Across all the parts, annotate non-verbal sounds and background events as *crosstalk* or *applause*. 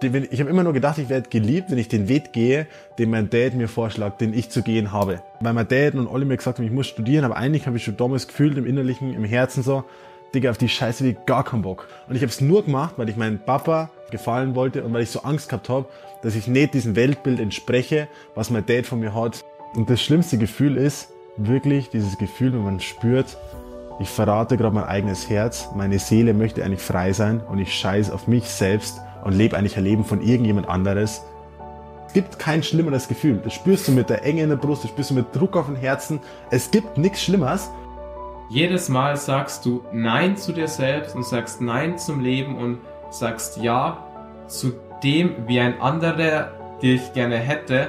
Ich habe immer nur gedacht, ich werde geliebt, wenn ich den Weg gehe, den mein Dad mir vorschlägt, den ich zu gehen habe. Weil mein Dad und alle mir gesagt haben, ich muss studieren, aber eigentlich habe ich schon damals gefühlt im Innerlichen, im Herzen so, Digga, auf die Scheiße wie gar keinen Bock. Und ich habe es nur gemacht, weil ich meinen Papa gefallen wollte und weil ich so Angst gehabt habe, dass ich nicht diesem Weltbild entspreche, was mein Dad von mir hat. Und das schlimmste Gefühl ist wirklich dieses Gefühl, wenn man spürt, ich verrate gerade mein eigenes Herz, meine Seele möchte eigentlich frei sein und ich scheiße auf mich selbst und lebe eigentlich ein Leben von irgendjemand anderes. Es gibt kein schlimmeres Gefühl. Das spürst du mit der Enge in der Brust, das spürst du mit Druck auf dem Herzen. Es gibt nichts Schlimmeres. Jedes Mal sagst du Nein zu dir selbst und sagst Nein zum Leben und sagst Ja zu dem, wie ein anderer dich gerne hätte.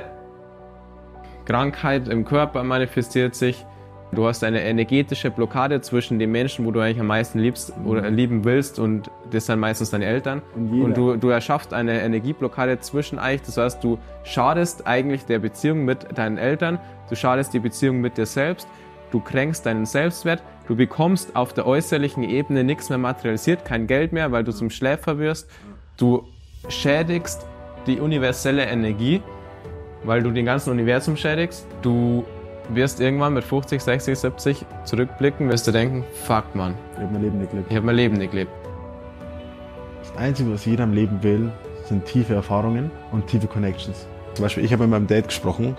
Krankheit im Körper manifestiert sich Du hast eine energetische Blockade zwischen den Menschen, wo du eigentlich am meisten liebst oder mhm. lieben willst und das sind meistens deine Eltern. Und, und du, du erschaffst eine Energieblockade zwischen eigentlich, das heißt, du schadest eigentlich der Beziehung mit deinen Eltern, du schadest die Beziehung mit dir selbst, du kränkst deinen Selbstwert, du bekommst auf der äußerlichen Ebene nichts mehr materialisiert, kein Geld mehr, weil du zum Schläfer wirst, du schädigst die universelle Energie, weil du den ganzen Universum schädigst, du wirst irgendwann mit 50, 60, 70 zurückblicken, wirst du denken, fuck man. Ich habe mein Leben nicht gelebt. Ich habe mein Leben nicht gelebt. Das Einzige, was jeder im Leben will, sind tiefe Erfahrungen und tiefe Connections. Zum Beispiel, ich habe mit meinem Dad gesprochen,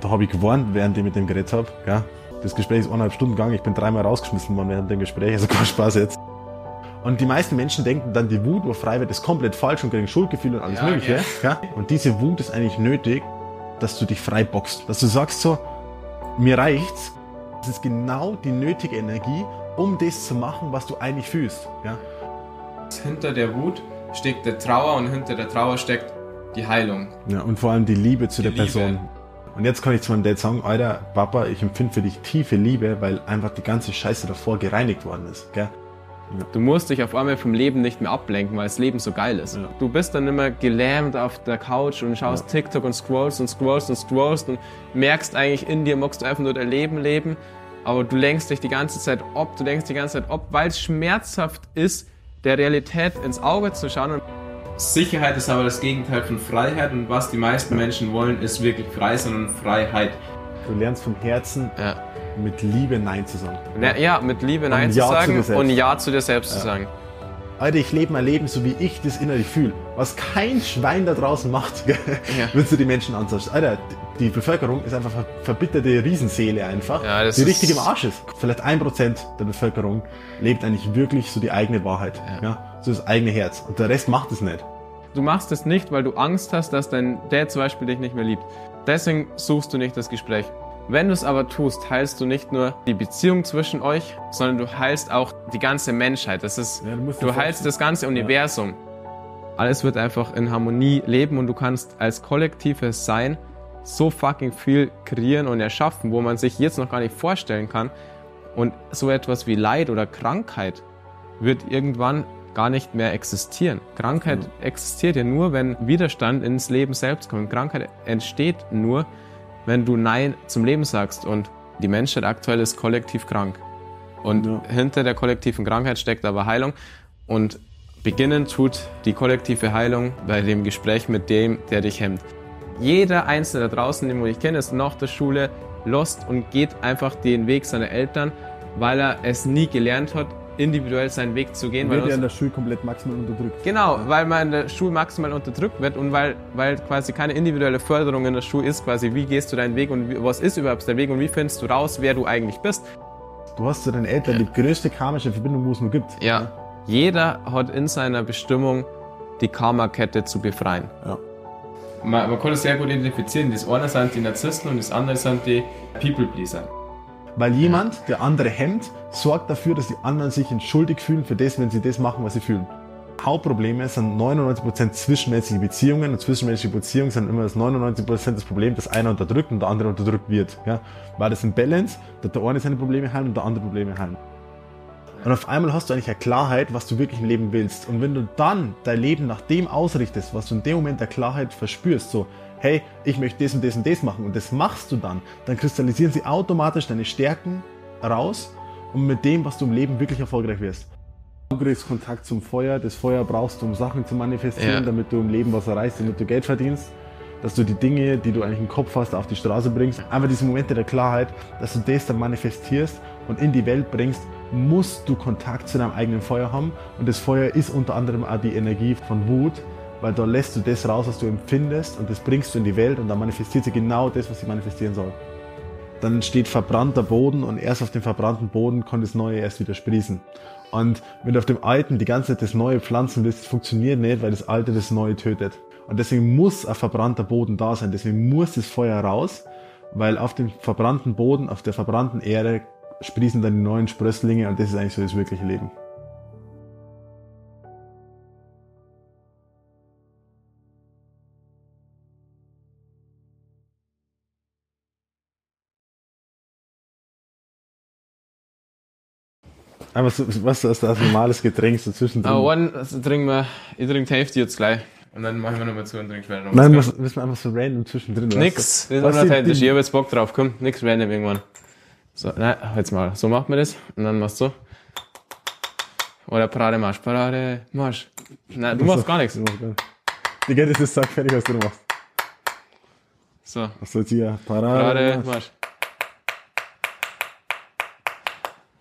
da habe ich gewarnt, während ich mit dem geredet habe. Gell? Das Gespräch ist eineinhalb Stunden gegangen, ich bin dreimal rausgeschmissen worden während dem Gespräch, also kein Spaß jetzt. Und die meisten Menschen denken dann, die Wut, wo frei wird, ist komplett falsch und kriegen Schuldgefühle und alles ja, Mögliche. Ja. Und diese Wut ist eigentlich nötig, dass du dich frei boxst. Dass du sagst so, mir reicht's. Es ist genau die nötige Energie, um das zu machen, was du eigentlich fühlst. Ja? Hinter der Wut steckt der Trauer und hinter der Trauer steckt die Heilung. Ja, und vor allem die Liebe zu die der Liebe. Person. Und jetzt kann ich zu meinem Dad sagen, Alter, Papa, ich empfinde für dich tiefe Liebe, weil einfach die ganze Scheiße davor gereinigt worden ist. Gell? Du musst dich auf einmal vom Leben nicht mehr ablenken, weil das Leben so geil ist. Ja. Du bist dann immer gelähmt auf der Couch und schaust ja. TikTok und scrollst und scrollst und scrollst und merkst eigentlich in dir, magst du einfach nur dein Leben leben, aber du lenkst dich die ganze Zeit ob, du denkst die ganze Zeit ob, weil es schmerzhaft ist, der Realität ins Auge zu schauen. Sicherheit ist aber das Gegenteil von Freiheit und was die meisten Menschen wollen, ist wirklich frei, sondern Freiheit. Du lernst vom Herzen. Ja mit Liebe Nein zu sagen. Ja, ja mit Liebe Nein zu ja sagen zu und Ja zu dir selbst ja. zu sagen. Alter, ich lebe mein Leben so, wie ich das innerlich fühle. Was kein Schwein da draußen macht, ja. wenn du die Menschen anschaust. Alter, die Bevölkerung ist einfach eine verbitterte Riesenseele einfach, ja, die richtig im Arsch ist. Vielleicht ein Prozent der Bevölkerung lebt eigentlich wirklich so die eigene Wahrheit. Ja. ja. So das eigene Herz. Und der Rest macht es nicht. Du machst es nicht, weil du Angst hast, dass dein Dad zum Beispiel dich nicht mehr liebt. Deswegen suchst du nicht das Gespräch. Wenn du es aber tust, heilst du nicht nur die Beziehung zwischen euch, sondern du heilst auch die ganze Menschheit. Das ist, ja, du, du heilst das ganze Universum. Ja. Alles wird einfach in Harmonie leben und du kannst als kollektives Sein so fucking viel kreieren und erschaffen, wo man sich jetzt noch gar nicht vorstellen kann. Und so etwas wie Leid oder Krankheit wird irgendwann gar nicht mehr existieren. Krankheit ja. existiert ja nur, wenn Widerstand ins Leben selbst kommt. Krankheit entsteht nur, wenn du Nein zum Leben sagst. Und die Menschheit aktuell ist kollektiv krank. Und ja. hinter der kollektiven Krankheit steckt aber Heilung. Und beginnen tut die kollektive Heilung bei dem Gespräch mit dem, der dich hemmt. Jeder Einzelne da draußen, den ich kenne, ist nach der Schule lost und geht einfach den Weg seiner Eltern, weil er es nie gelernt hat, individuell seinen Weg zu gehen. Wird ja in der Schule komplett maximal unterdrückt. Genau, weil man in der Schule maximal unterdrückt wird und weil, weil quasi keine individuelle Förderung in der Schule ist, quasi wie gehst du deinen Weg und wie, was ist überhaupt dein Weg und wie findest du raus, wer du eigentlich bist. Du hast zu deinen Eltern ja. die größte karmische Verbindung, wo es nur gibt. Ja. ja. Jeder hat in seiner Bestimmung die Karma-Kette zu befreien. Ja. Man, man kann es sehr gut identifizieren. Das eine sind die Narzissten und das andere sind die People-Pleaser. Weil jemand, der andere hemmt, sorgt dafür, dass die anderen sich entschuldigt fühlen für das, wenn sie das machen, was sie fühlen. Hauptprobleme sind 99% zwischenmenschliche Beziehungen und zwischenmenschliche Beziehungen sind immer das 99% das Problem, dass einer unterdrückt und der andere unterdrückt wird. Ja? Weil das ein Balance, dass der eine seine Probleme heilen und der andere Probleme heilen. Und auf einmal hast du eigentlich eine Klarheit, was du wirklich im Leben willst. Und wenn du dann dein Leben nach dem ausrichtest, was du in dem Moment der Klarheit verspürst, so, hey, ich möchte das und das und das machen und das machst du dann, dann kristallisieren sie automatisch deine Stärken raus und mit dem, was du im Leben wirklich erfolgreich wirst. Du kriegst Kontakt zum Feuer. Das Feuer brauchst du, um Sachen zu manifestieren, Ja. damit du im Leben was erreichst, damit du Geld verdienst. Dass du die Dinge, die du eigentlich im Kopf hast, auf die Straße bringst. Einfach diese Momente der Klarheit, dass du das dann manifestierst und in die Welt bringst, musst du Kontakt zu deinem eigenen Feuer haben. Und das Feuer ist unter anderem auch die Energie von Wut, weil da lässt du das raus, was du empfindest und das bringst du in die Welt und dann manifestiert sie genau das, was sie manifestieren soll. Dann entsteht verbrannter Boden und erst auf dem verbrannten Boden kann das Neue erst wieder sprießen. Und wenn du auf dem Alten die ganze Zeit das Neue pflanzen willst, funktioniert nicht, weil das Alte das Neue tötet. Und deswegen muss ein verbrannter Boden da sein, deswegen muss das Feuer raus, weil auf dem verbrannten Boden, auf der verbrannten Erde sprießen dann die neuen Sprösslinge und das ist eigentlich so das wirkliche Leben. Einfach so, was ist das normales Getränk so zwischendrin? Aber one, also trinken wir, ich trinke die Hälfte jetzt gleich. Und dann machen wir nochmal zu und trinken später noch Nein, was. was, müssen wir einfach so random zwischendrin. Nix, das ist unauthentisch. Ich hab jetzt Bock drauf, komm, nix random irgendwann. So, nein, jetzt mal, so macht man das. Und dann machst du so. Oder Parade Marsch, Parade Marsch. Nein, du machst gar nichts. Du machst gar nichts. Digga, das ist sackfertig, was du machst. So, Was soll hier? Parade. Parade Marsch. Marsch.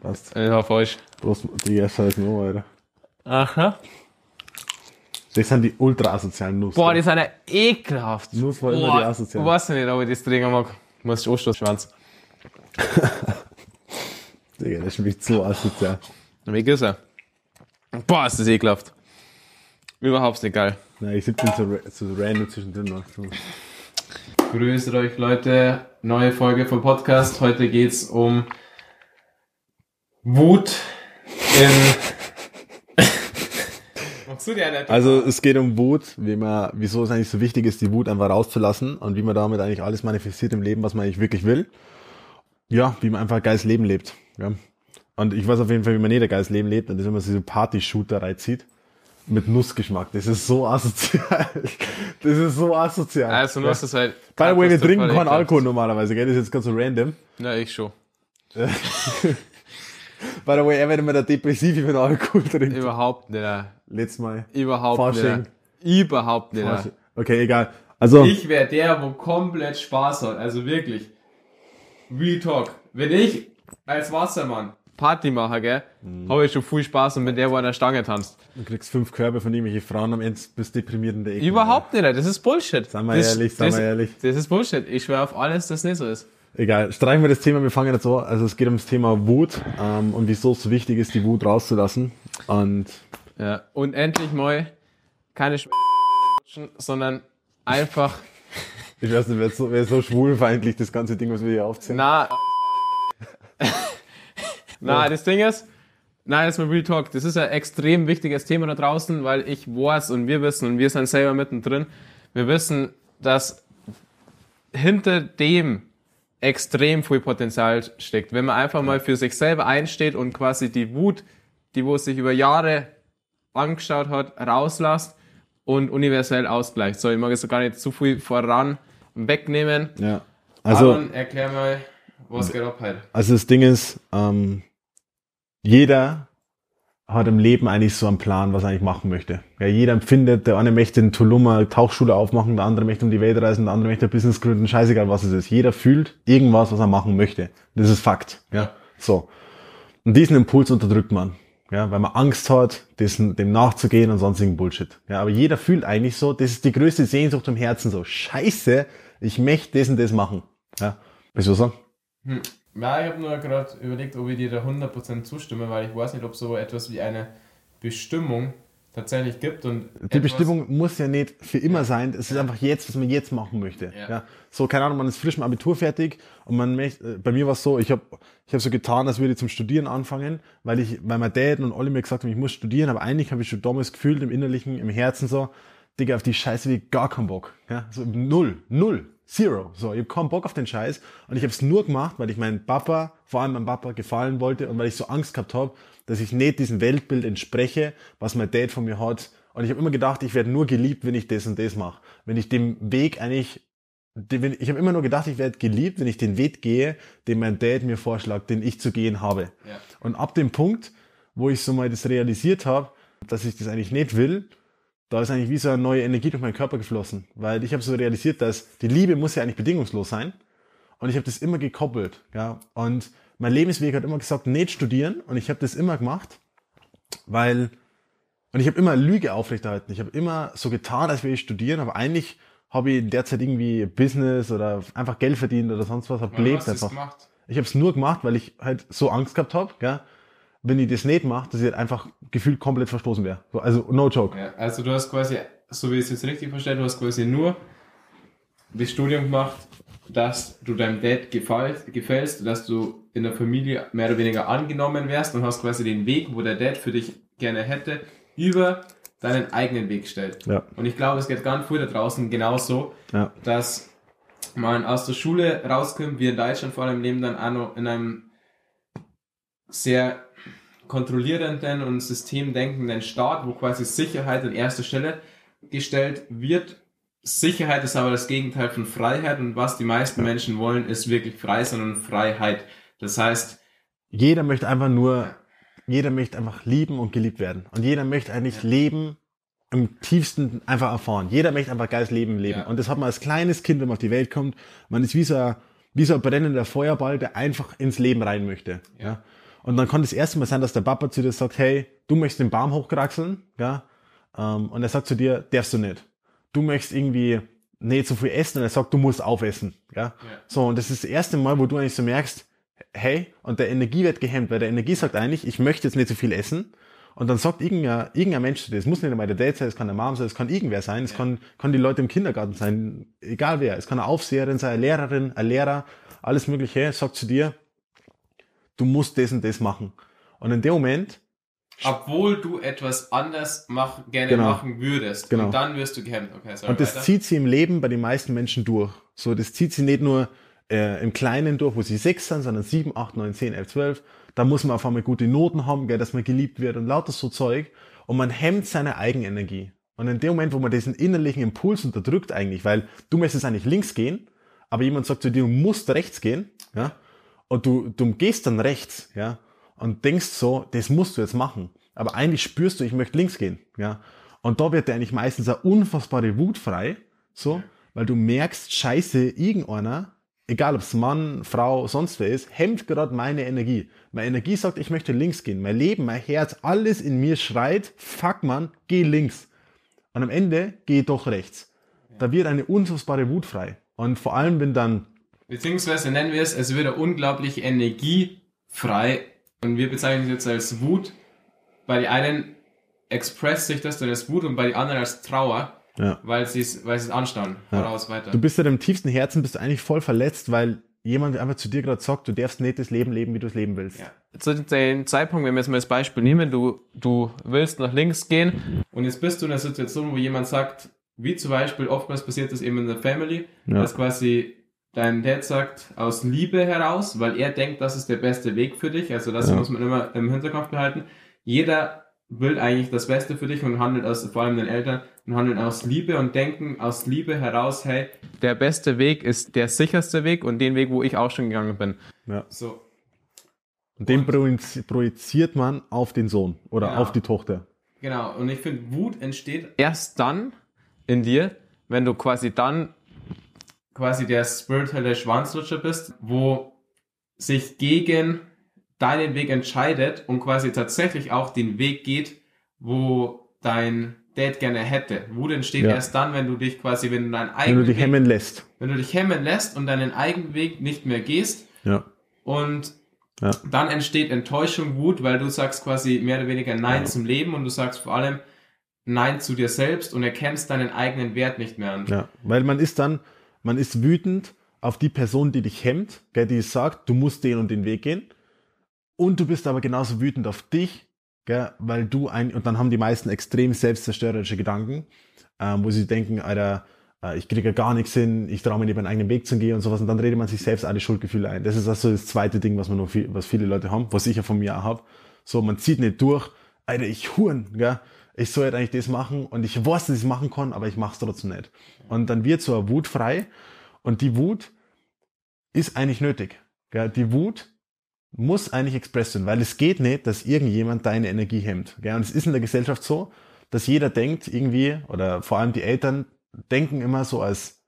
Passt. Das war falsch. Prost, Digga, scheiß nur, Alter. Aha. Das sind die ultra asozialen Nuss. Boah, die sind ja ekelhaft. Nuss war immer die asozialen. Du weißt ja nicht, ob ich das trinken mag. Du musst Anstoßschwanz. *laughs* Digga, das schmeckt so asozial. Wie ist er? Boah, ist das ekelhaft. Überhaupt nicht geil. Nein, ich siebte so, so random zwischendrin noch. Grüßt euch Leute, neue Folge vom Podcast. Heute geht's um Wut in. *laughs* Machst du dir eine? Also es geht um Wut, wie man, wieso es eigentlich so wichtig ist, die Wut einfach rauszulassen und wie man damit eigentlich alles manifestiert im Leben, was man eigentlich wirklich will. Ja, wie man einfach ein geiles Leben lebt. Ja. Und ich weiß auf jeden Fall, wie man nicht ein geiles Leben lebt und das ist, wenn man diese Party-Shooter reinzieht. Mit Nussgeschmack. Das ist so asozial. *laughs* Das ist so asozial. also, du hast es halt. By the way, wir trinken keinen. Alkohol normalerweise, gell? Das ist jetzt ganz so random. Ja, ich schon. *laughs* By the way, er wird immer der Depressive, wenn er Alkohol trinkt. Überhaupt nicht. Letztes Mal. Überhaupt Fasching. nicht. Überhaupt nicht. Okay, egal. Also, Ich wäre der, wo komplett Spaß hat. Also wirklich. Real Talk. Wenn ich als Wassermann Party mache, gell, Mhm. habe ich schon viel Spaß und mit der, wo an der Stange tanzt. du kriegst fünf Körbe von irgendwelchen Frauen am Ende bist deprimierend in der Ecke. Überhaupt nicht. Das ist Bullshit. Seien wir das, ehrlich, seien das, wir ehrlich. Das ist Bullshit. Ich schwöre auf alles, dass nicht so ist. Egal, streichen wir das Thema, wir fangen jetzt an. Also es geht ums Thema Wut ähm, und wieso es so wichtig ist, die Wut rauszulassen. Und Ja. Und endlich mal keine Sch sondern einfach. *laughs* ich weiß nicht, wer so, wer so schwulfeindlich, das ganze Ding, was wir hier aufziehen. Na. *laughs* na, das Ding ist, nein, ist mal Real Talk. Das ist ein extrem wichtiges Thema da draußen, weil ich weiß und wir wissen und wir sind selber mittendrin. Wir wissen, dass hinter dem extrem viel Potenzial steckt. Wenn man einfach mal für sich selber einsteht und quasi die Wut, die wo sich über Jahre angeschaut hat, rauslässt und universell ausgleicht. So, ich mag jetzt gar nicht zu viel voran wegnehmen. Ja. Also, Aaron, erklär mal, was geht ab heute? also das Ding ist, ähm, jeder hat im Leben eigentlich so einen Plan, was er eigentlich machen möchte. Ja, jeder empfindet, der eine möchte in Tulum eine Tauchschule aufmachen, der andere möchte um die Welt reisen, der andere möchte ein Business gründen, scheißegal was es ist. Jeder fühlt irgendwas, was er machen möchte. Das ist Fakt. Ja. So. Und diesen Impuls unterdrückt man. Ja, weil man Angst hat, dessen, dem nachzugehen und sonstigen Bullshit. Ja, aber jeder fühlt eigentlich so, das ist die größte Sehnsucht im Herzen so. Scheiße, ich möchte das und das machen. Ja. Willst du was sagen? Ja, ich habe nur gerade überlegt, ob ich dir da 100% zustimme, weil ich weiß nicht, ob so etwas wie eine Bestimmung tatsächlich gibt. Und Die Bestimmung muss ja nicht für immer sein. Es ist einfach jetzt, was man jetzt machen möchte. Ja. Ja. So, keine Ahnung, man ist frisch mit Abitur fertig und man möchte, äh, bei mir war es so, ich habe ich hab so getan, als würde ich zum Studieren anfangen, weil ich, weil mein Dad und alle mir gesagt haben, ich muss studieren, aber eigentlich habe ich schon damals gefühlt im Innerlichen, im Herzen so, Digga, auf die Scheiße wie gar keinen Bock. Ja, so null, null, zero. So, ich habe keinen Bock auf den Scheiß und ich habe es nur gemacht, weil ich meinem Papa, vor allem meinem Papa gefallen wollte und weil ich so Angst gehabt habe, dass ich nicht diesem Weltbild entspreche, was mein Dad von mir hat. Und ich habe immer gedacht, ich werde nur geliebt, wenn ich das und das mache. Wenn ich dem Weg eigentlich, ich habe immer nur gedacht, ich werde geliebt, wenn ich den Weg gehe, den mein Dad mir vorschlägt, den ich zu gehen habe. Ja. Und ab dem Punkt, wo ich so mal das realisiert habe, dass ich das eigentlich nicht will, da ist eigentlich wie so eine neue Energie durch meinen Körper geflossen. Weil ich habe so realisiert, dass die Liebe muss ja eigentlich bedingungslos sein. Und ich habe das immer gekoppelt. Ja? Und mein Lebensweg hat immer gesagt, nicht studieren. Und ich habe das immer gemacht, weil, und ich habe immer Lüge aufrechterhalten. Ich habe immer so getan, als würde ich studieren, aber eigentlich habe ich derzeit irgendwie Business oder einfach Geld verdient oder sonst was, habe gelebt einfach. Gemacht? Ich habe es nur gemacht, weil ich halt so Angst gehabt habe, gell? Wenn ich das nicht mache, dass ich halt einfach gefühlt komplett verstoßen wäre. So, also no joke. Ja, also du hast quasi, so wie ich es jetzt richtig verstehe, du hast quasi nur das Studium gemacht, dass du deinem Dad gefällt, gefällst, dass du in der Familie mehr oder weniger angenommen wärst und hast quasi den Weg, wo der Dad für dich gerne hätte, über deinen eigenen Weg stellt. Ja. Und ich glaube, es geht ganz viel da draußen genauso, ja. dass man aus der Schule rauskommt, wir in Deutschland vor allem leben dann auch noch in einem sehr kontrollierenden und systemdenkenden Staat, wo quasi Sicherheit an erster Stelle gestellt wird. Sicherheit ist aber das Gegenteil von Freiheit und was die meisten Menschen wollen, ist wirklich frei, sondern Freiheit. Das heißt, jeder möchte einfach nur, jeder möchte einfach lieben und geliebt werden. Und jeder möchte eigentlich ja. leben im tiefsten einfach erfahren. Jeder möchte einfach geiles Leben leben. Ja. Und das hat man als kleines Kind, wenn man auf die Welt kommt. Man ist wie so ein, wie so ein brennender Feuerball, der einfach ins Leben rein möchte. Ja. Und dann kann das erste Mal sein, dass der Papa zu dir sagt, hey, du möchtest den Baum hochkraxeln, ja, ähm, und er sagt zu dir, darfst du nicht. Du möchtest irgendwie nicht so viel essen und er sagt, du musst aufessen, ja. ja. So, und das ist das erste Mal, wo du eigentlich so merkst, hey, und der Energie wird gehemmt, weil der Energie sagt eigentlich, ich möchte jetzt nicht so viel essen. Und dann sagt irgendein, irgendein Mensch zu dir, es muss nicht einmal der Dad sein, es kann der Mom sein, es kann irgendwer sein, es ja. kann, kann die Leute im Kindergarten sein, egal wer. Es kann eine Aufseherin sein, eine Lehrerin, ein Lehrer, alles Mögliche, sagt zu dir, du musst das und das machen. Und in dem Moment. Obwohl du etwas anders mach, gerne genau, machen würdest. Genau. Und dann wirst du gehemmt. Okay, sorry, und das weiter. zieht sie im Leben bei den meisten Menschen durch. So, das zieht sie nicht nur äh, im Kleinen durch, wo sie sechs sind, sondern sieben, acht, neun, zehn, elf, zwölf. Da muss man auf einmal gute Noten haben, gell, dass man geliebt wird und lauter so Zeug. Und man hemmt seine Eigenenergie. Und in dem Moment, wo man diesen innerlichen Impuls unterdrückt eigentlich, weil du möchtest eigentlich links gehen, aber jemand sagt zu dir, du musst rechts gehen, ja, und du, du gehst dann rechts, ja, und denkst so, das musst du jetzt machen. Aber eigentlich spürst du, ich möchte links gehen, ja. Und da wird dir eigentlich meistens eine unfassbare Wut frei, so, weil du merkst, scheiße, irgendeiner, egal ob es Mann, Frau, sonst wer ist, hemmt gerade meine Energie. Meine Energie sagt, ich möchte links gehen. Mein Leben, mein Herz, alles in mir schreit, fuck man, geh links. Und am Ende geh doch rechts. Da wird eine unfassbare Wut frei. Und vor allem, wenn dann Beziehungsweise nennen wir es, es wird eine unglaubliche Energie frei. Und wir bezeichnen es jetzt als Wut. Bei den einen expresst sich das dann als Wut und bei den anderen als Trauer. Ja. Weil sie es, weil sie es anstauen. Ja. Voraus weiter. Du bist ja im tiefsten Herzen, bist du eigentlich voll verletzt, weil jemand einfach zu dir gerade sagt, du darfst nicht das Leben leben, wie du es leben willst. Ja. Zu dem Zeitpunkt, wenn wir jetzt mal das Beispiel nehmen, du, du willst nach links gehen und jetzt bist du in einer Situation, wo jemand sagt, wie zum Beispiel oftmals passiert das eben in der Family, ja. dass quasi dein Dad sagt aus Liebe heraus, weil er denkt, das ist der beste Weg für dich. Also das ja. muss man immer im Hinterkopf behalten. Jeder will eigentlich das Beste für dich und handelt aus, vor allem den Eltern, und handelt aus Liebe und denken aus Liebe heraus, hey, der beste Weg ist der sicherste Weg und den Weg, wo ich auch schon gegangen bin. Ja. So. Und den und, projiziert man auf den Sohn oder genau. auf die Tochter. Genau. Und ich finde, Wut entsteht erst dann in dir, wenn du quasi dann quasi der spirituelle Schwanzlutscher bist, wo sich gegen deinen Weg entscheidet und quasi tatsächlich auch den Weg geht, wo dein Dad gerne hätte. Wut entsteht ja. erst dann, wenn du dich quasi, wenn du deinen eigenen Wenn du dich Weg, hemmen lässt. Wenn du dich hemmen lässt und deinen eigenen Weg nicht mehr gehst. Ja. Und ja. dann entsteht Enttäuschung, Wut, weil du sagst quasi mehr oder weniger Nein ja. zum Leben und du sagst vor allem Nein zu dir selbst und erkennst deinen eigenen Wert nicht mehr an. Ja, weil man ist dann, man ist wütend auf die Person, die dich hemmt, gell, die sagt, du musst den und den Weg gehen. Und du bist aber genauso wütend auf dich, gell, weil du ein, und dann haben die meisten extrem selbstzerstörerische Gedanken, ähm, wo sie denken, Alter, äh, ich kriege ja gar nichts hin, ich traue mir nicht meinen eigenen Weg zu gehen und sowas. Und dann redet man sich selbst alle Schuldgefühle ein. Das ist also das zweite Ding, was man noch viel, was viele Leute haben, was ich ja von mir auch habe. So, man zieht nicht durch, Alter, ich huren, gell ich soll jetzt eigentlich das machen und ich weiß, dass ich es machen kann, aber ich mache es trotzdem nicht. Und dann wird so eine Wut frei und die Wut ist eigentlich nötig. Die Wut muss eigentlich expressed werden, weil es geht nicht, dass irgendjemand deine Energie hemmt. Gell? Und es ist in der Gesellschaft so, dass jeder denkt irgendwie, oder vor allem die Eltern denken immer so als,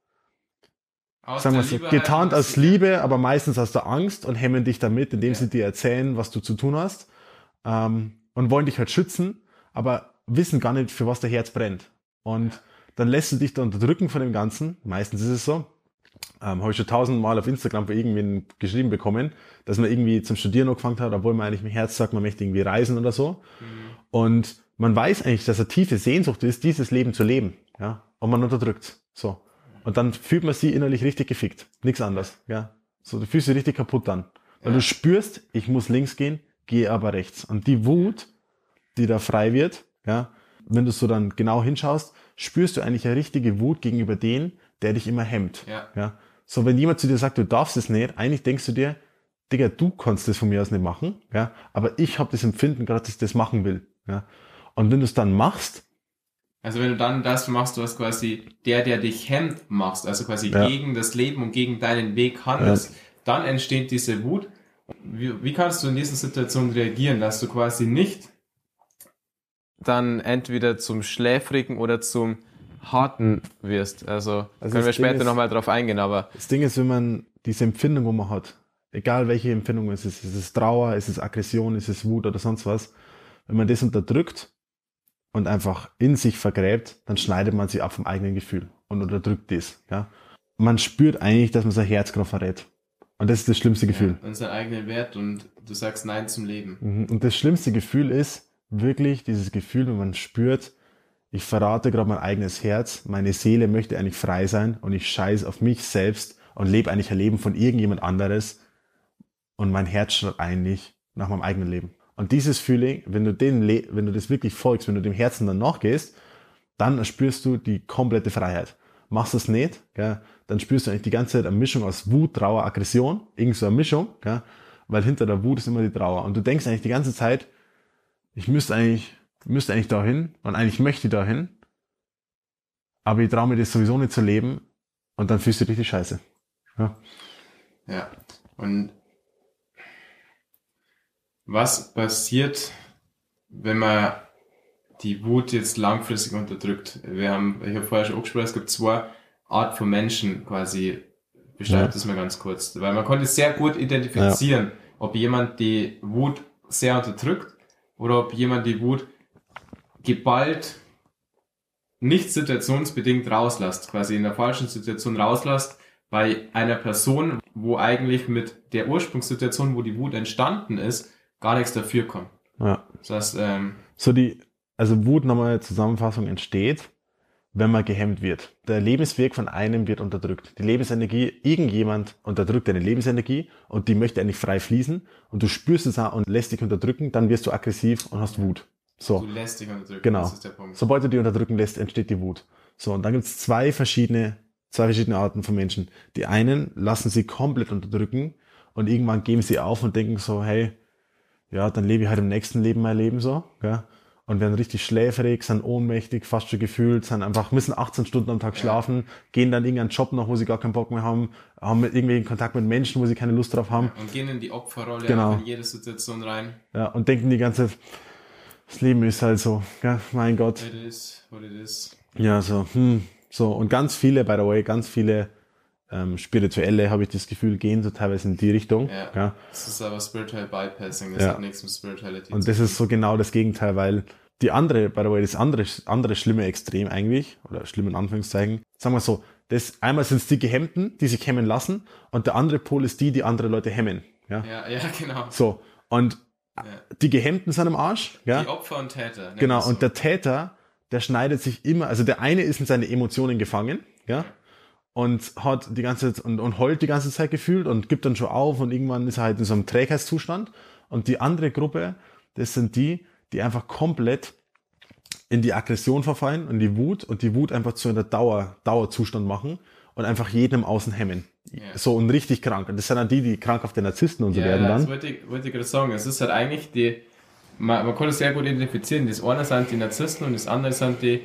aus sagen wir so, getarnt halt aus Liebe, aber meistens aus der Angst und hemmen dich damit, indem ja. sie dir erzählen, was du zu tun hast, ähm, und wollen dich halt schützen, aber wissen gar nicht, für was der Herz brennt. Und dann lässt du dich da unterdrücken von dem Ganzen. Meistens ist es so. Ähm, Habe ich schon tausendmal auf Instagram bei irgendwen geschrieben bekommen, dass man irgendwie zum Studieren angefangen hat, obwohl man eigentlich mit Herz sagt, man möchte irgendwie reisen oder so. Mhm. Und man weiß eigentlich, dass eine tiefe Sehnsucht ist, dieses Leben zu leben. Ja? Und man unterdrückt. So. Und dann fühlt man sie innerlich richtig gefickt. Nichts anderes. Ja? So, du fühlst sie richtig kaputt an. Weil ja. du spürst, ich muss links gehen, gehe aber rechts. Und die Wut, die da frei wird, ja, wenn du so dann genau hinschaust, spürst du eigentlich eine richtige Wut gegenüber denen, der dich immer hemmt. Ja. ja. So, wenn jemand zu dir sagt, du darfst es nicht, eigentlich denkst du dir, Digga, du kannst das von mir aus nicht machen, ja, aber ich habe das Empfinden gerade, dass ich das machen will. Ja. Und wenn du es dann machst, also wenn du dann das machst, was quasi der, der dich hemmt, machst, also quasi ja. gegen das Leben und gegen deinen Weg handelst, ja. dann entsteht diese Wut. Wie, wie kannst du in dieser Situation reagieren, dass du quasi nicht dann entweder zum Schläfrigen oder zum Harten wirst? Also, also können wir später nochmal drauf eingehen, aber. Das Ding ist, wenn man diese Empfindung, wo man hat, egal welche Empfindung es ist, ist es Trauer, ist es Aggression, ist es Wut oder sonst was, wenn man das unterdrückt und einfach in sich vergräbt, dann schneidet man sich ab vom eigenen Gefühl und unterdrückt das. Ja? Man spürt eigentlich, dass man sein Herz gerade verrät. Und das ist das schlimmste Gefühl. Ja, und seinen eigenen Wert und du sagst Nein zum Leben. Mhm. Und das schlimmste Gefühl ist wirklich dieses Gefühl, wenn man spürt, ich verrate gerade mein eigenes Herz, meine Seele möchte eigentlich frei sein und ich scheiß auf mich selbst und lebe eigentlich ein Leben von irgendjemand anderes und mein Herz schreit eigentlich nach meinem eigenen Leben. Und dieses Feeling, wenn du den, wenn du das wirklich folgst, wenn du dem Herzen dann nachgehst, dann spürst du die komplette Freiheit. Machst du es nicht, gell, dann spürst du eigentlich die ganze Zeit eine Mischung aus Wut, Trauer, Aggression, irgend so eine Mischung, gell, weil hinter der Wut ist immer die Trauer. Und du denkst eigentlich die ganze Zeit, ich müsste eigentlich, müsste eigentlich dahin und eigentlich möchte ich dahin, aber ich traue mir das sowieso nicht zu leben und dann fühlst du dich richtig scheiße. Ja. Ja. Und was passiert, wenn man die Wut jetzt langfristig unterdrückt? Wir haben, ich habe vorher schon angesprochen, es gibt zwei Art von Menschen quasi. Beschreibt ja. das mal ganz kurz. Weil man konnte sehr gut identifizieren, ja. ob jemand die Wut sehr unterdrückt oder ob jemand die Wut geballt nicht situationsbedingt rauslässt, quasi in der falschen Situation rauslässt, bei einer Person, wo eigentlich mit der Ursprungssituation, wo die Wut entstanden ist, gar nichts dafür kann. Ja. Das heißt, ähm, so die, also Wut nochmal Zusammenfassung entsteht, wenn man gehemmt wird. Der Lebensweg von einem wird unterdrückt. Die Lebensenergie, irgendjemand unterdrückt deine Lebensenergie und die möchte eigentlich frei fließen und du spürst es auch und lässt dich unterdrücken, dann wirst du aggressiv und hast Wut. So. Du lässt dich unterdrücken. Genau. Das ist der Punkt. Sobald du die unterdrücken lässt, entsteht die Wut. So, und dann gibt es zwei verschiedene, zwei verschiedene Arten von Menschen. Die einen lassen sie komplett unterdrücken und irgendwann geben sie auf und denken so, hey, ja, dann lebe ich halt im nächsten Leben mein Leben so, gell? Und werden richtig schläfrig, sind ohnmächtig, fast schon gefühlt, sind einfach, müssen 18 Stunden am Tag schlafen, gehen dann irgendeinen Job noch, wo sie gar keinen Bock mehr haben, haben irgendwie Kontakt mit Menschen, wo sie keine Lust drauf haben. Und gehen in die Opferrolle genau. in jede Situation rein. Ja, und denken die ganze Zeit, das Leben ist halt so, gell? mein Gott. It is what it is. Ja, so, hm, so. Und ganz viele, by the way, ganz viele ähm, Spirituelle, habe ich das Gefühl, gehen so teilweise in die Richtung. Ja, ja. Das ist aber Spiritual Bypassing, das ja. hat nichts mit Spirituality Und das ist so genau das Gegenteil, weil die andere, by the way, das andere, andere schlimme Extrem eigentlich, oder schlimm in Anführungszeichen, sagen wir so, das, einmal sind es die Gehemmten, die sich hemmen lassen, und der andere Pol ist die, die andere Leute hemmen. Ja, ja, ja *laughs* genau. So, und ja. die Gehemmten sind am Arsch. Ja? Die Opfer und Täter. Genau, so. und der Täter, der schneidet sich immer, also der eine ist in seine Emotionen gefangen, ja, und hat die ganze Zeit und, und heult die ganze Zeit gefühlt und gibt dann schon auf und irgendwann ist er halt in so einem Trägheitszustand. Und die andere Gruppe, das sind die, die einfach komplett in die Aggression verfallen und die Wut und die Wut einfach zu einer Dauer, Dauerzustand machen und einfach jeden im Außen hemmen. Ja. So und richtig krank. Und das sind dann die, die krank auf den Narzissten und so ja, werden dann. Das wollte ich, wollte ich gerade sagen. Es ist halt eigentlich die, man, man kann es sehr gut identifizieren. Das eine sind die Narzissten und das andere sind die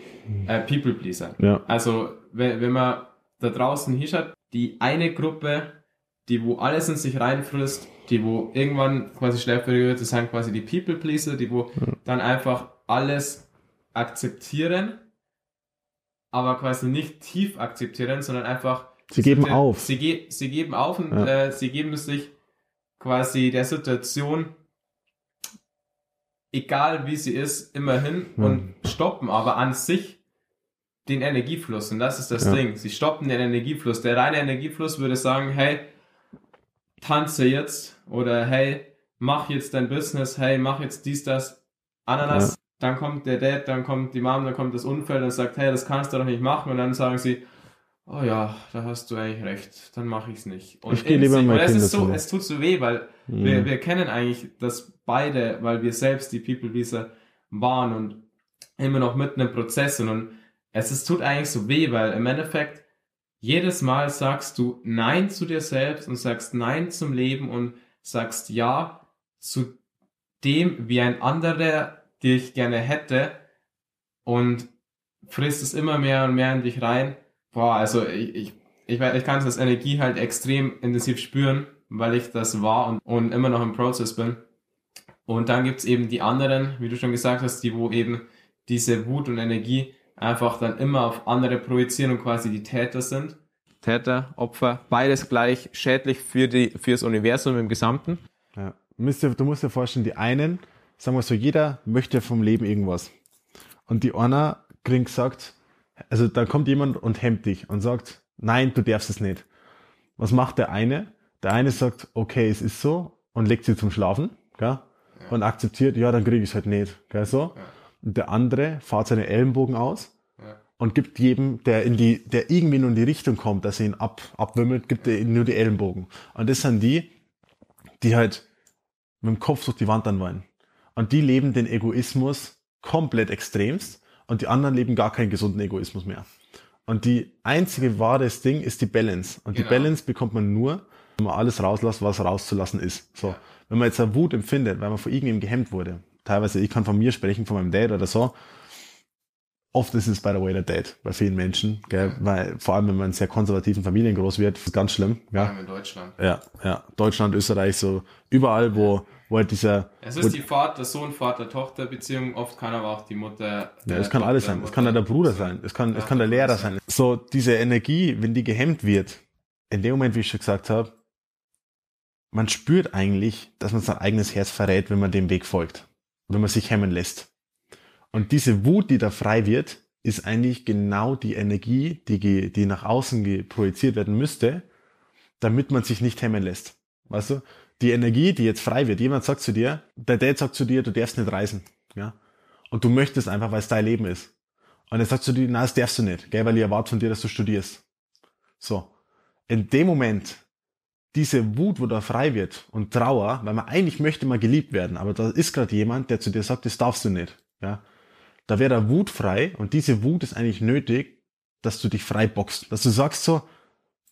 äh, People Pleaser. Ja. Also wenn, wenn man da draußen hinschaut, die eine Gruppe, die wo alles in sich reinfrisst, die wo irgendwann quasi schläfrig wird, das sind quasi die People Pleaser, die wo dann einfach alles akzeptieren, aber quasi nicht tief akzeptieren, sondern einfach Sie geben sie, auf. Sie, ge sie geben auf und Ja. äh, sie geben sich quasi der Situation, egal wie sie ist, immer hin Ja. und stoppen aber an sich den Energiefluss. Und das ist das Ja. Ding. Sie stoppen den Energiefluss. Der reine Energiefluss würde sagen, hey, tanze jetzt oder hey, mach jetzt dein Business, hey, mach jetzt dies, das, Ananas. Dann kommt der Dad, dann kommt die Mom, dann kommt das Unfall und sagt, hey, das kannst du doch nicht machen. Und dann sagen sie, oh ja, da hast du eigentlich recht, dann mache ich es nicht. Und Ich geh in lieber und es ist so, zu. es tut so weh, weil wir, Mhm. wir kennen eigentlich das beide, weil wir selbst die People Pleaser waren und immer noch mitten im Prozess sind. Und es ist, tut eigentlich so weh, weil im Endeffekt jedes Mal sagst du Nein zu dir selbst und sagst Nein zum Leben und sagst Ja zu dem, wie ein anderer dich gerne hätte und frisst es immer mehr und mehr in dich rein. Boah, also ich, ich, ich, ich kann das Energie halt extrem intensiv spüren, weil ich das war und, und immer noch im Prozess bin. Und dann gibt's eben die anderen, wie du schon gesagt hast, die wo eben diese Wut und Energie einfach dann immer auf andere projizieren und quasi die Täter sind. Täter, Opfer, beides gleich schädlich für die, fürs Universum im Gesamten. Ja. Du musst dir, du musst dir vorstellen, die einen, sagen wir so, jeder möchte vom Leben irgendwas. Und die einer kriegen gesagt, also da kommt jemand und hemmt dich und sagt, nein, du darfst es nicht. Was macht der eine? Der eine sagt, okay, es ist so und legt sie zum Schlafen, gell? und akzeptiert, ja, dann kriege ich es halt nicht. Gell? So. Ja. Und der andere fährt seine Ellenbogen aus Ja. und gibt jedem, der in die, der irgendwie nur in die Richtung kommt, dass er ihn ab, abwimmelt, gibt er ihm nur die Ellenbogen. Und das sind die, die halt mit dem Kopf durch die Wand dann wollen. Und die leben den Egoismus komplett extremst und die anderen leben gar keinen gesunden Egoismus mehr. Und die einzige wahres Ding ist die Balance. Und Genau. die Balance bekommt man nur, wenn man alles rauslässt, was rauszulassen ist. So. Wenn man jetzt eine Wut empfindet, weil man von irgendjemandem gehemmt wurde, teilweise, ich kann von mir sprechen, von meinem Dad oder so, oft ist es by the way der Dad bei vielen Menschen, gell? weil vor allem, wenn man in sehr konservativen Familien groß wird, ist es ganz schlimm. Vor Ja, allem in Deutschland. ja, ja. Deutschland, Österreich, so überall, wo, wo halt dieser, Es ist die Vater, Sohn, Vater, Tochter Beziehung. Oft kann aber auch die Mutter. ja, es kann alles sein. Es kann ja der Bruder sein. Es kann, es kann der Lehrer sein. So, diese Energie, wenn die gehemmt wird, in dem Moment, wie ich schon gesagt habe, man spürt eigentlich, dass man sein eigenes Herz verrät, wenn man dem Weg folgt. Wenn man sich hemmen lässt. Und diese Wut, die da frei wird, ist eigentlich genau die Energie, die, die nach außen projiziert werden müsste, damit man sich nicht hemmen lässt. Weißt du? Die Energie, die jetzt frei wird, jemand sagt zu dir, der Dad sagt zu dir, du darfst nicht reisen. Ja? Und du möchtest einfach, weil es dein Leben ist. Und er sagt zu dir, na, das darfst du nicht, gell, weil ich erwarte von dir, dass du studierst. So. In dem Moment, diese Wut, wo da frei wird und Trauer, weil man eigentlich möchte man geliebt werden, aber da ist gerade jemand, der zu dir sagt, das darfst du nicht. Ja? Da wäre da Wut frei und diese Wut ist eigentlich nötig, dass du dich frei boxst. Dass du sagst so,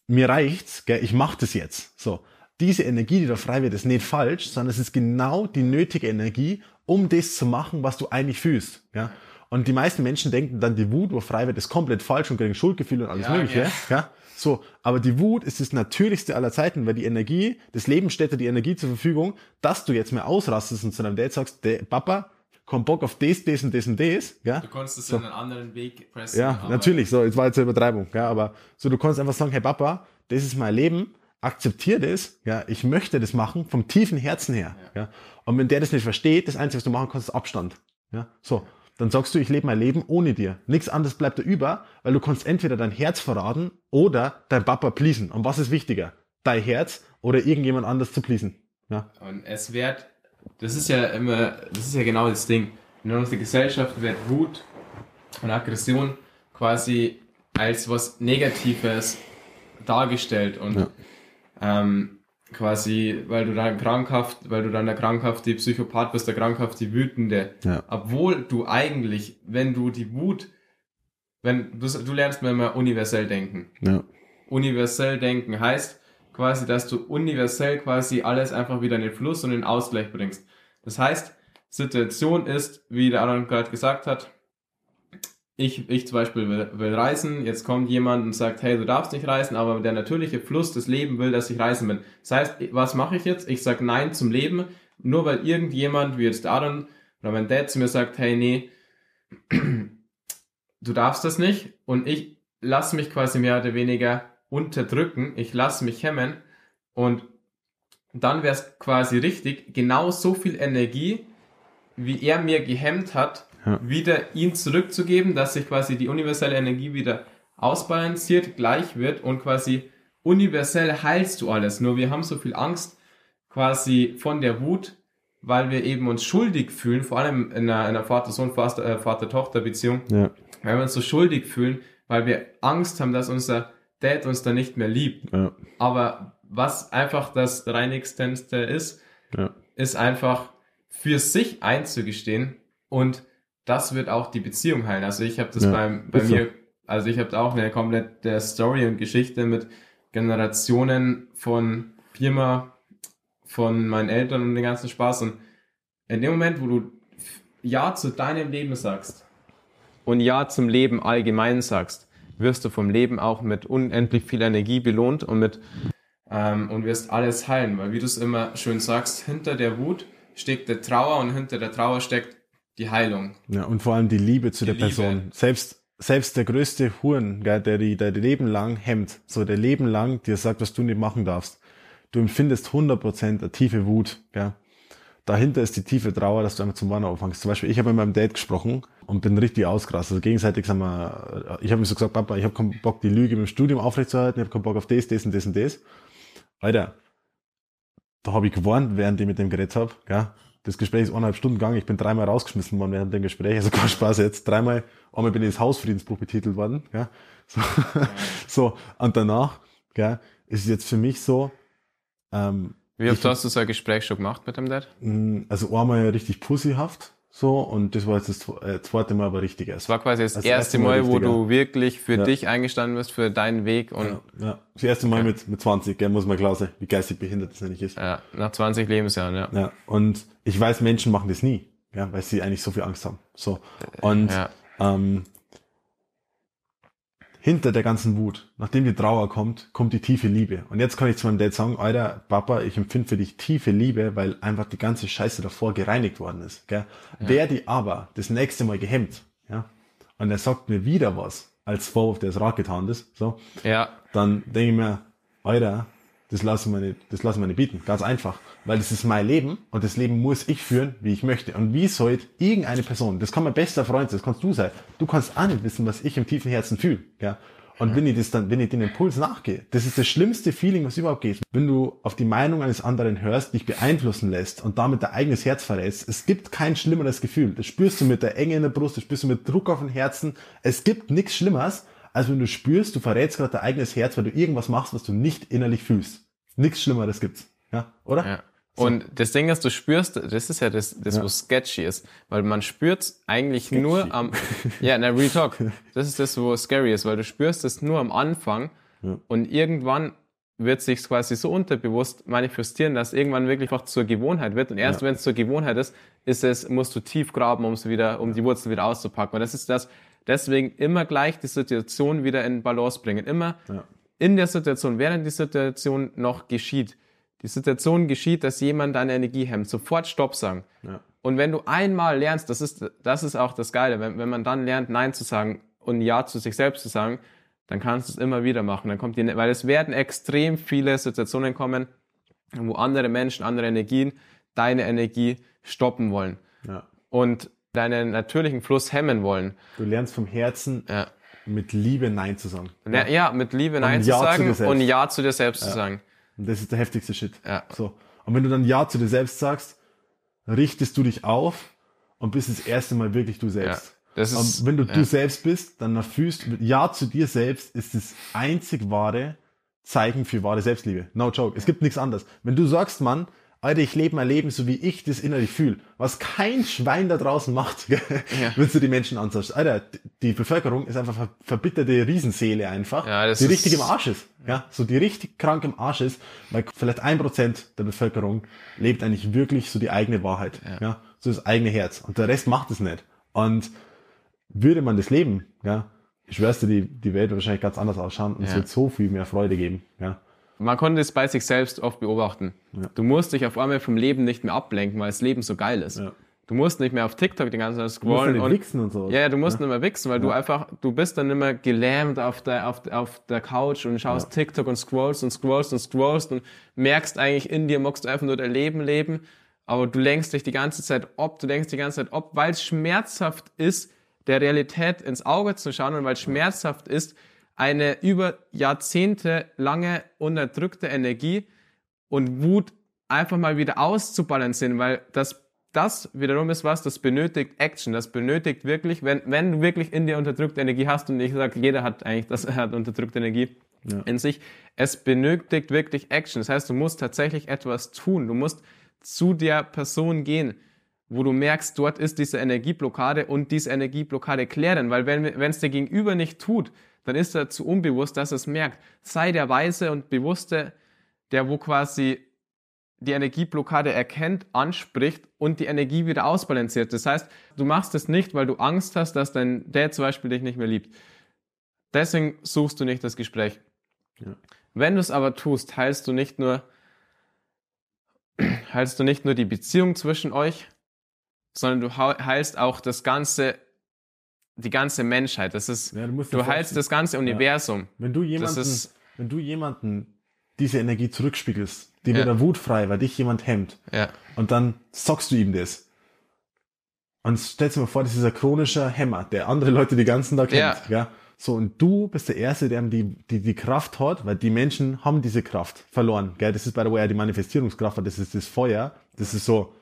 mir reicht's, gell, ich mach das jetzt. So. Diese Energie, die da frei wird, ist nicht falsch, sondern es ist genau die nötige Energie, um das zu machen, was du eigentlich fühlst. Ja? Und die meisten Menschen denken dann, die Wut, wo frei wird, ist komplett falsch und kriegen Schuldgefühle und alles Ja, Mögliche. ja. Ja? So, aber die Wut ist das Natürlichste aller Zeiten, weil die Energie, das Leben stellt dir die Energie zur Verfügung, dass du jetzt mehr ausrastest und zu deinem Dad sagst, Papa, komm Bock auf das, das und das und das. Ja? Du konntest es So. in einen anderen Weg pressen. Ja, natürlich, so, jetzt war jetzt eine Übertreibung, ja, aber so, du kannst einfach sagen, hey Papa, das ist mein Leben, akzeptier das, ja, ich möchte das machen, vom tiefen Herzen her, ja. Und wenn der das nicht versteht, das Einzige, was du machen kannst, ist Abstand, ja, so. Dann sagst du, ich lebe mein Leben ohne dir. Nichts anderes bleibt da über, weil du kannst entweder dein Herz verraten oder dein Papa pleasen. Und was ist wichtiger? Dein Herz oder irgendjemand anders zu pleasen, ja. Und es wird, das ist ja immer, das ist ja genau das Ding. In unserer Gesellschaft wird Wut und Aggression quasi als was Negatives dargestellt und Ja. ähm, quasi, weil du dann krankhaft, weil du dann der krankhafte Psychopath bist, der krankhafte Wütende. Ja. Obwohl du eigentlich, wenn du die Wut, wenn du, du lernst mir immer universell denken Ja, universell denken heißt quasi, dass du universell quasi alles einfach wieder in den Fluss und in den Ausgleich bringst. Das heißt, Situation ist, wie der Aaron gerade gesagt hat, ich, ich zum Beispiel will, will reisen, jetzt kommt jemand und sagt, hey, du darfst nicht reisen, aber der natürliche Fluss des Lebens will, dass ich reisen bin. Das heißt, was mache ich jetzt? Ich sage Nein zum Leben, nur weil irgendjemand, wie jetzt Aaron oder mein Dad zu mir sagt, hey, nee, *clears throat* du darfst das nicht und ich lasse mich quasi mehr oder weniger unterdrücken, ich lasse mich hemmen und dann wäre es quasi richtig, genau so viel Energie, wie er mir gehemmt hat, ja. wieder ihn zurückzugeben, dass sich quasi die universelle Energie wieder ausbalanciert, gleich wird und quasi universell heilst du alles. Nur wir haben so viel Angst quasi von der Wut, weil wir eben uns schuldig fühlen, vor allem in einer, einer Vater-Sohn, äh, Vater-Tochter-Beziehung, ja. weil wir uns so schuldig fühlen, weil wir Angst haben, dass unser Dad uns dann nicht mehr liebt. Ja. Aber was einfach das reinigstendste ist, ja. ist einfach für sich einzugestehen und das wird auch die Beziehung heilen. Also ich habe das ja, beim, bei mir, also ich habe auch eine komplette Story und Geschichte mit Generationen von Firma, von meinen Eltern und den ganzen Spaß. Und in dem Moment, wo du Ja zu deinem Leben sagst und Ja zum Leben allgemein sagst, wirst du vom Leben auch mit unendlich viel Energie belohnt und mit ähm, und wirst alles heilen, weil wie du es immer schön sagst, hinter der Wut steckt der Trauer und hinter der Trauer steckt die Heilung. Ja, und vor allem die Liebe zu die der Liebe. Person. Selbst, selbst der größte Huren, gell, der die, der die Leben lang hemmt, so der Leben lang dir sagt, was du nicht machen darfst. Du empfindest 100% eine tiefe Wut, gell. Dahinter ist die tiefe Trauer, dass du einmal zum Warnen aufhängst. Zum Beispiel, ich habe mit meinem Dad gesprochen und bin richtig ausgerastet. Also gegenseitig sagen wir, ich habe mir so gesagt, Papa, ich habe keinen Bock, die Lüge mit dem Studium aufrechtzuerhalten, ich habe keinen Bock auf das, das und das und das. Alter, da habe ich gewarnt, während ich mit dem geredet habe, gell das Gespräch ist eineinhalb Stunden gegangen. Ich bin dreimal rausgeschmissen worden während dem Gespräch. Also kein Spaß jetzt. Dreimal, einmal bin ich das Hausfriedensbuch betitelt worden. Ja. *laughs* So, ja. so. und danach gell, ist es jetzt für mich so. Ähm, Wie oft ich, hast du so ein Gespräch schon gemacht mit dem Dad? Mm, also einmal richtig pussyhaft. So, und das war jetzt das äh, zweite Mal aber richtig erst. Das war quasi das, das erste, erste Mal, Mal wo du wirklich für ja. dich eingestanden bist, für deinen Weg und. Ja, ja. Das erste Mal okay. mit, mit 20, gell, muss man klar sein, wie geistig behindert das eigentlich ist. Ja, nach 20 Lebensjahren, ja. Ja, und ich weiß, Menschen machen das nie, ja, weil sie eigentlich so viel Angst haben. So. Und ja. ähm, hinter der ganzen Wut, nachdem die Trauer kommt, kommt die tiefe Liebe. Und jetzt kann ich zu meinem Dad sagen, Alter, Papa, ich empfinde für dich tiefe Liebe, weil einfach die ganze Scheiße davor gereinigt worden ist. Gell? Ja. Wer die aber das nächste Mal gehemmt, ja, und er sagt mir wieder was, als Vorwurf, der es Rat getan ist, so, ja. dann denke ich mir, Alter, das lassen wir nicht, das lassen wir nicht bieten. Ganz einfach. Weil das ist mein Leben und das Leben muss ich führen, wie ich möchte. Und wie soll irgendeine Person, das kann mein bester Freund sein, das kannst du sein, du kannst auch nicht wissen, was ich im tiefen Herzen fühle. Ja? Und wenn ich das dann, wenn ich den Impuls nachgehe, das ist das schlimmste Feeling, was überhaupt geht. Wenn du auf die Meinung eines anderen hörst, dich beeinflussen lässt und damit dein eigenes Herz verrätst, es gibt kein schlimmeres Gefühl. Das spürst du mit der Enge in der Brust, das spürst du mit Druck auf dem Herzen. Es gibt nichts Schlimmeres, als wenn du spürst, du verrätst gerade dein eigenes Herz, weil du irgendwas machst, was du nicht innerlich fühlst. Nichts Schlimmeres gibt's. Ja, oder? Ja. So. Und das Ding, dass du spürst, das ist ja das, das ja. wo sketchy ist. Weil man spürt eigentlich sketchy. nur am, *laughs* ja, na, Real Talk. Das ist das, wo scary ist, weil du spürst es nur am Anfang ja. und irgendwann wird sich quasi so unterbewusst manifestieren, dass irgendwann wirklich einfach zur Gewohnheit wird. Und erst ja. wenn es zur Gewohnheit ist, ist es, musst du tief graben, um es wieder, um die Wurzeln wieder auszupacken. Und das ist das, deswegen immer gleich die Situation wieder in Balance bringen. Immer ja. in der Situation, während die Situation noch geschieht. Die Situation geschieht, dass jemand deine Energie hemmt. Sofort Stopp sagen. Ja. Und wenn du einmal lernst, das ist, das ist auch das Geile, wenn, wenn man dann lernt, Nein zu sagen und Ja zu sich selbst zu sagen, dann kannst du es immer wieder machen. Dann kommt die, weil es werden extrem viele Situationen kommen, wo andere Menschen, andere Energien deine Energie stoppen wollen. Ja. Und deinen natürlichen Fluss hemmen wollen. Du lernst vom Herzen ja. mit Liebe Nein zu sagen. Ja, ja mit Liebe Nein zu ja sagen zu und Ja zu dir selbst zu sagen. Und das ist der heftigste Shit. Ja. So. Und wenn du dann Ja zu dir selbst sagst, richtest du dich auf und bist das erste Mal wirklich du selbst. Das ist, und wenn du du selbst bist, dann fühlst du, Ja zu dir selbst ist das einzig wahre Zeichen für wahre Selbstliebe. No joke. Es gibt nichts anderes. Wenn du sagst, Mann, Alter, ich lebe mein Leben so, wie ich das innerlich fühle. Was kein Schwein da draußen macht, ja. wenn du die Menschen anschaust. Alter, die Bevölkerung ist einfach ver verbitterte Riesenseele einfach, ja, die richtig im Arsch ist. Ja, so die richtig krank im Arsch ist, weil vielleicht ein Prozent der Bevölkerung lebt eigentlich wirklich so die eigene Wahrheit. Ja. ja, so das eigene Herz. Und der Rest macht es nicht. Und würde man das leben, ja, ich schwör's dir, die, die Welt wird wahrscheinlich ganz anders ausschauen und es Ja. wird so viel mehr Freude geben, ja. Man konnte es bei sich selbst oft beobachten. Ja. Du musst dich auf einmal vom Leben nicht mehr ablenken, weil das Leben so geil ist. Ja. Du musst nicht mehr auf TikTok die ganze Zeit Du musst ja scrollen nicht und wichsen und so. Ja, ja, du musst nicht mehr wichsen, weil du Ja. einfach, du bist dann immer gelähmt auf der, auf, auf der Couch und schaust TikTok und scrollst und scrollst und scrollst und merkst eigentlich in dir, magst du einfach nur dein Leben leben, aber du lenkst dich die ganze Zeit ob, du denkst die ganze Zeit ob, weil es schmerzhaft ist, der Realität ins Auge zu schauen und weil es schmerzhaft ist, eine über Jahrzehnte lange unterdrückte Energie und Wut einfach mal wieder auszubalancieren, weil das, das wiederum ist was, das benötigt Action, das benötigt wirklich, wenn, wenn du wirklich in dir unterdrückte Energie hast, und ich sage, jeder hat eigentlich das, *laughs* er hat unterdrückte Energie Ja. in sich, es benötigt wirklich Action. Das heißt, du musst tatsächlich etwas tun, du musst zu der Person gehen, wo du merkst, dort ist diese Energieblockade und diese Energieblockade klären, weil wenn wenn es der Gegenüber nicht tut, dann ist er zu unbewusst, dass er es merkt. Sei der Weise und Bewusste, der wo quasi die Energieblockade erkennt, anspricht und die Energie wieder ausbalanciert. Das heißt, du machst es nicht, weil du Angst hast, dass dein Dad zum Beispiel dich nicht mehr liebt. Deswegen suchst du nicht das Gespräch. Ja. Wenn du es aber tust, heilst du nicht nur, *clears throat* heilst du nicht nur die Beziehung zwischen euch, sondern du heilst auch das ganze, die ganze Menschheit. Das ist, Ja, du du heilst vorstellen, das ganze Universum. Wenn du jemanden, ist- wenn du jemanden diese Energie zurückspiegelst, die Ja. wird er wutfrei, weil dich jemand hemmt, Ja. und dann sagst du ihm das. Und stellst dir mal vor, das ist ein chronischer Hämmer, der andere Leute die ganzen Tag Ja. kennt. Ja. So, und du bist der Erste, der die, die, die Kraft hat, weil die Menschen haben diese Kraft verloren. Gell? Das ist by the way die Manifestierungskraft, weil das ist das Feuer, das ist so,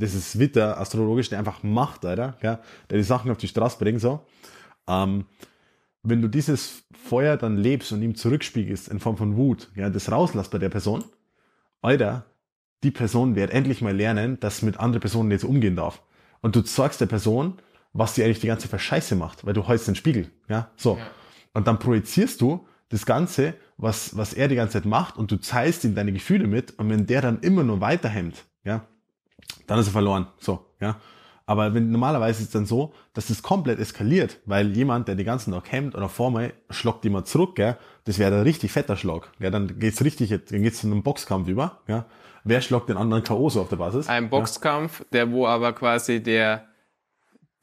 das ist Witter, astrologisch, der einfach macht, Alter, gell? der die Sachen auf die Straße bringt, so. Ähm, wenn du dieses Feuer dann lebst und ihm zurückspiegelst in Form von Wut, ja, das rauslässt bei der Person, Alter, die Person wird endlich mal lernen, dass mit anderen Personen jetzt umgehen darf. Und du sagst der Person, was die eigentlich die ganze Zeit für Scheiße macht, weil du hältst den Spiegel, ja, so. Ja. Und dann projizierst du das Ganze, was, was er die ganze Zeit macht und du zeigst ihm deine Gefühle mit und wenn der dann immer nur weiterhemmt, ja, dann ist er verloren, so, ja. Aber wenn, normalerweise ist es dann so, dass es komplett eskaliert, weil jemand, der den ganzen Tag hemmt oder vor mir, schlagt jemand zurück, gell, das wäre ein richtig fetter Schlag, ja, dann geht's richtig, dann geht's zu einem Boxkampf über, ja. Wer schlagt den anderen K.O. so auf der Basis? Ein Boxkampf, der wo aber quasi der,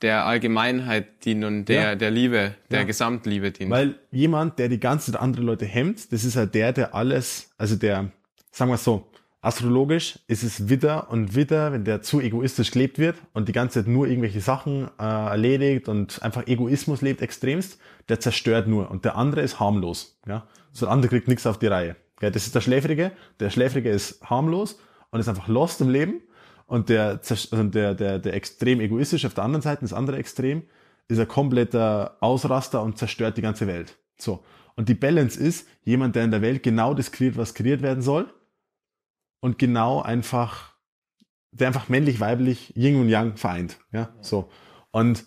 der Allgemeinheit dient und der, Ja. der Liebe, der Ja. Gesamtliebe dient. Weil jemand, der die ganze Zeit andere Leute hemmt, das ist halt der, der alles, also der, sagen wir so, astrologisch ist es Widder und Widder, wenn der zu egoistisch gelebt wird und die ganze Zeit nur irgendwelche Sachen äh, erledigt und einfach Egoismus lebt extremst, der zerstört nur und der andere ist harmlos. Ja? So der andere kriegt nichts auf die Reihe. Ja, das ist der Schläfrige. Der Schläfrige ist harmlos und ist einfach lost im Leben. Und der, also der, der, der extrem egoistisch auf der anderen Seite, das andere Extrem, ist ein kompletter Ausraster und zerstört die ganze Welt. So. Und die Balance ist jemand, der in der Welt genau das kreiert, was kreiert werden soll. Und genau einfach, der einfach männlich, weiblich, Yin und Yang vereint. Ja, so. Und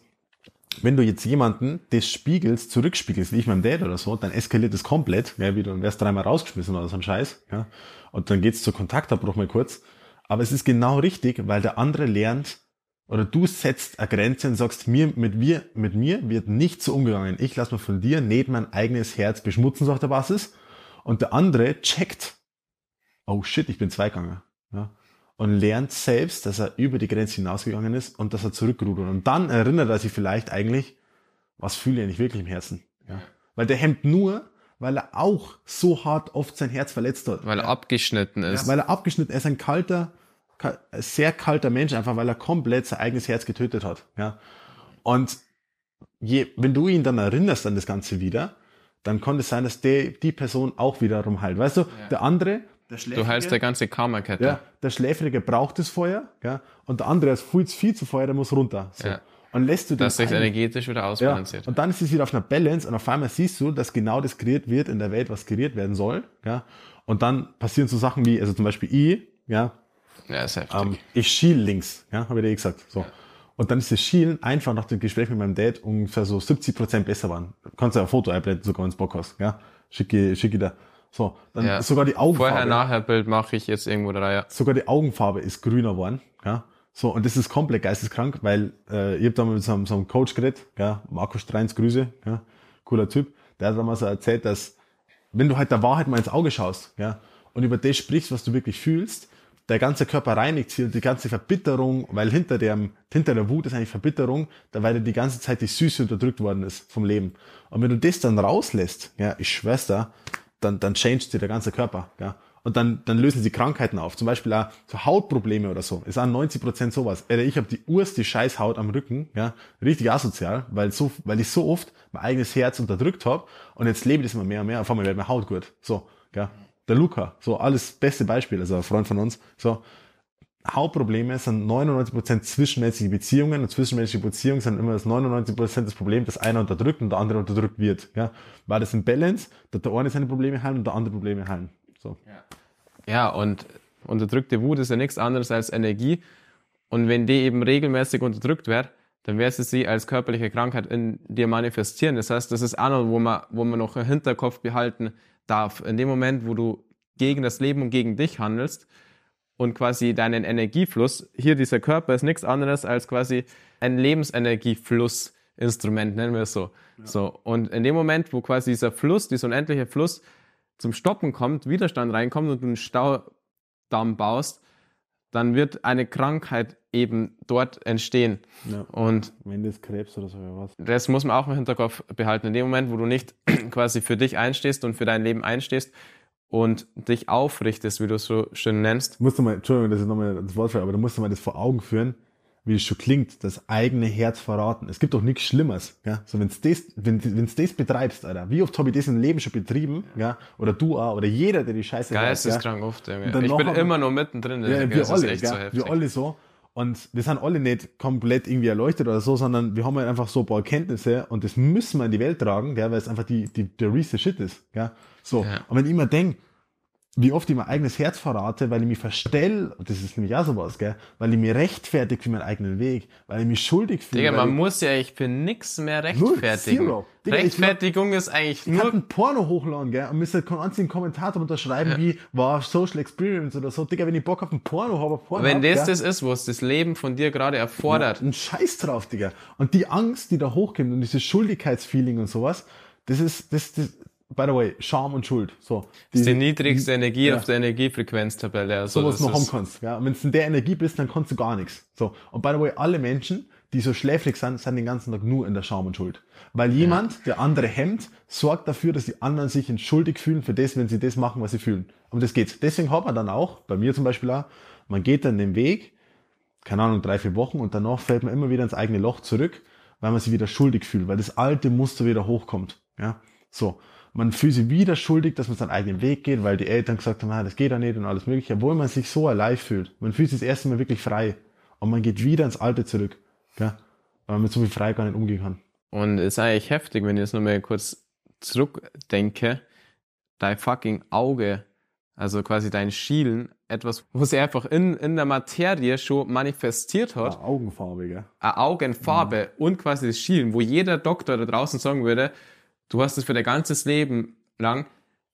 wenn du jetzt jemanden das spiegelst, zurückspiegelst, wie ich meinem Dad oder so, dann eskaliert es komplett, ja, wie du wärst dreimal rausgeschmissen oder so ein Scheiß, ja. Und dann geht's zu Kontaktabbruch mal kurz. Aber es ist genau richtig, weil der andere lernt, oder du setzt eine Grenze und sagst, mir, mit mir, mit mir wird nicht so umgegangen. Ich lasse mir von dir nicht mein eigenes Herz beschmutzen, so auf der Basis. Und der andere checkt, oh shit, ich bin zweigegangen. Ja. Und lernt selbst, dass er über die Grenze hinausgegangen ist und dass er zurückrudert. Und dann erinnert er sich vielleicht eigentlich, was fühle ich eigentlich wirklich im Herzen. Ja. Weil der hemmt nur, weil er auch so hart oft sein Herz verletzt hat. weil er abgeschnitten ist. Ja, weil er abgeschnitten, er ist ein kalter, kal- sehr kalter Mensch, einfach weil er komplett sein eigenes Herz getötet hat. Ja. Und je, wenn du ihn dann erinnerst an das Ganze wieder, dann kann es sein, dass der, die Person auch wiederum heilt. Weißt du, der andere, der du heilst der ganze Karma-Kette. ja, der Schläfrige braucht das Feuer, ja, und der andere ist viel, viel zu Feuer, der muss runter. So. Ja. Und lässt du dass den sich energetisch wieder ja, ausbalanciert. und dann ist es wieder auf einer Balance und auf einmal siehst du, dass genau das kreiert wird in der Welt, was kreiert werden soll, ja. Und dann passieren so Sachen wie, also zum Beispiel ich, ja, Ja, ist heftig. ähm, ich schiel links, ja, habe ich dir eh gesagt, so. Und dann ist das Schielen einfach nach dem Gespräch mit meinem Dad ungefähr so 70 Prozent besser waren. Kannst du ein Foto einblenden, sogar ins Bock hast, ja. Schicke, schicke da. So. Dann Ja. sogar die Augenfarbe Vorher-Nachher-Bild mache ich jetzt irgendwo drei. Ja. sogar die Augenfarbe ist grüner geworden, ja, So, und das ist komplett geisteskrank, weil äh, ich habe da mal mit so einem, so einem Coach geredet, ja, Marco Streins, Grüße, ja, cooler Typ, der hat damals so erzählt, dass wenn du halt der Wahrheit mal ins Auge schaust, ja, und über das sprichst, was du wirklich fühlst, der ganze Körper reinigt sich und die ganze Verbitterung, weil hinter dem, hinter der Wut ist eigentlich Verbitterung, da weil die ganze Zeit die Süße unterdrückt worden ist vom Leben. Und wenn du das dann rauslässt, ja, ich schwör's da, dann, dann changed dir der ganze Körper, ja. Und dann, dann lösen sie Krankheiten auf. Zum Beispiel auch so Hautprobleme oder so. Ist auch 90 Prozent sowas. Ich habe die urste Scheißhaut am Rücken, ja, richtig asozial, weil so, weil ich so oft mein eigenes Herz unterdrückt habe und jetzt lebe ich das immer mehr und mehr. Auf einmal wird meine Haut gut. So, ja. Der Luca, so alles beste Beispiel, also ein Freund von uns. So, Hauptprobleme sind 99% zwischenmenschliche Beziehungen und zwischenmenschliche Beziehungen sind immer das 99% das Problem, dass einer unterdrückt und der andere unterdrückt wird. Ja? War das im Balance, dass der eine seine Probleme heilen und der andere Probleme heilen. So. Ja, und unterdrückte Wut ist ja nichts anderes als Energie. Und wenn die eben regelmäßig unterdrückt wird, dann wird sie sie als körperliche Krankheit in dir manifestieren. Das heißt, das ist auch noch, wo man, wo man noch im Hinterkopf behalten darf. In dem Moment, wo du gegen das Leben und gegen dich handelst und quasi deinen Energiefluss, hier dieser Körper ist nichts anderes als quasi ein Lebensenergieflussinstrument, nennen wir es so. Ja. So. Und in dem Moment, wo quasi dieser Fluss, dieser unendliche Fluss zum Stoppen kommt, Widerstand reinkommt und du einen Staudamm baust, dann wird eine Krankheit eben dort entstehen. Ja. Und wenn das Krebs oder so was. Das muss man auch im Hinterkopf behalten. In dem Moment, wo du nicht *clears throat* quasi für dich einstehst und für dein Leben einstehst und dich aufrichtest, wie du es so schön nennst. Musst du mal, Entschuldigung, das ist nochmal das Wort, aber du musst dir mal das vor Augen führen wie es schon klingt, das eigene Herz verraten. Es gibt doch nichts Schlimmeres, ja. So, wenn's das, wenn, wenn's das betreibst, Alter. Wie oft habe ich das im Leben schon betrieben, ja? Oder du auch, oder jeder, der die Scheiße Geisteskrank ja? oft, ja. Ich bin immer noch mittendrin. Ja, wir alle, ja, so wir alle so. Und wir sind alle nicht komplett irgendwie erleuchtet oder so, sondern wir haben halt einfach so ein paar Erkenntnisse und das müssen wir in die Welt tragen, gell, weil es einfach die, die, der Reese Shit ist, gell. So. Ja. Und wenn ich immer denk, wie oft ich mein eigenes Herz verrate, weil ich mich verstell, das ist nämlich auch sowas, gell, weil ich mich rechtfertigt für meinen eigenen Weg, weil ich mich schuldig fühle. Digga, man muss ja echt für nix mehr rechtfertigen. Null, Digga, Rechtfertigung ist eigentlich ich nur... Ich kann ein Porno hochladen, gell, und müsste keinen einzigen Kommentar unterschreiben, ja. wie, war Social Experience oder so. Digga, wenn ich Bock auf ein Porno habe, Porno Wenn hab, das gell? das ist, was das Leben von dir gerade erfordert. Ja, ein Scheiß drauf, Digga. Und die Angst, die da hochkommt und dieses Schuldigkeitsfeeling und sowas, das ist, das, das, by the way, Scham und Schuld. So, die, das ist die niedrigste Energie ja. auf der Energiefrequenztabelle. Also, so was du noch haben kannst. Ja. Wenn du in der Energie bist, dann kannst du gar nichts. So. Und by the way, alle Menschen, die so schläfrig sind, sind den ganzen Tag nur in der Scham und Schuld. Weil jemand, ja. der andere hemmt, sorgt dafür, dass die anderen sich entschuldigt fühlen für das, wenn sie das machen, was sie fühlen. Und das geht. Deswegen hat man dann auch, bei mir zum Beispiel auch, man geht dann den Weg, keine Ahnung, drei, vier Wochen und danach fällt man immer wieder ins eigene Loch zurück, weil man sich wieder schuldig fühlt, weil das alte Muster wieder hochkommt. Ja, so man fühlt sich wieder schuldig, dass man seinen eigenen Weg geht, weil die Eltern gesagt haben, ah, das geht ja nicht und alles mögliche, obwohl man sich so allein fühlt. Man fühlt sich das erste Mal wirklich frei und man geht wieder ins Alte zurück, gell? weil man mit so viel frei gar nicht umgehen kann. Und es ist eigentlich heftig, wenn ich jetzt nochmal kurz zurückdenke, dein fucking Auge, also quasi dein Schielen, etwas, wo sie einfach in, in der Materie schon manifestiert hat. Eine Augenfarbe, gell? Eine Augenfarbe ja. und quasi das Schielen, wo jeder Doktor da draußen sagen würde, Du hast es für dein ganzes Leben lang.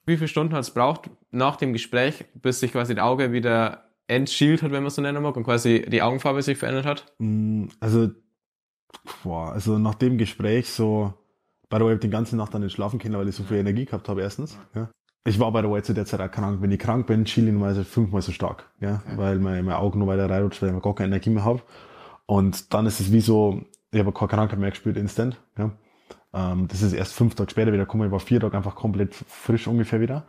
Wie viele Stunden hat es braucht nach dem Gespräch, bis sich quasi das Auge wieder entschielt hat, wenn man es so nennen mag, und quasi die Augenfarbe sich verändert hat? Mm, also, boah, also nach dem Gespräch so, by the way, ich habe die ganze Nacht dann nicht schlafen können, weil ich so viel Energie gehabt habe, erstens. Ja. Ich war by the way zu der Zeit auch krank. Wenn ich krank bin, chill ich normalerweise fünfmal so stark, ja, okay. weil mein, mein Augen nur weiter reinrutscht, weil ich gar keine Energie mehr habe. Und dann ist es wie so, ich habe keine Krankheit mehr gespürt, instant, ja. Ähm, das ist erst fünf Tage später wieder gekommen, ich war vier Tage einfach komplett frisch ungefähr wieder.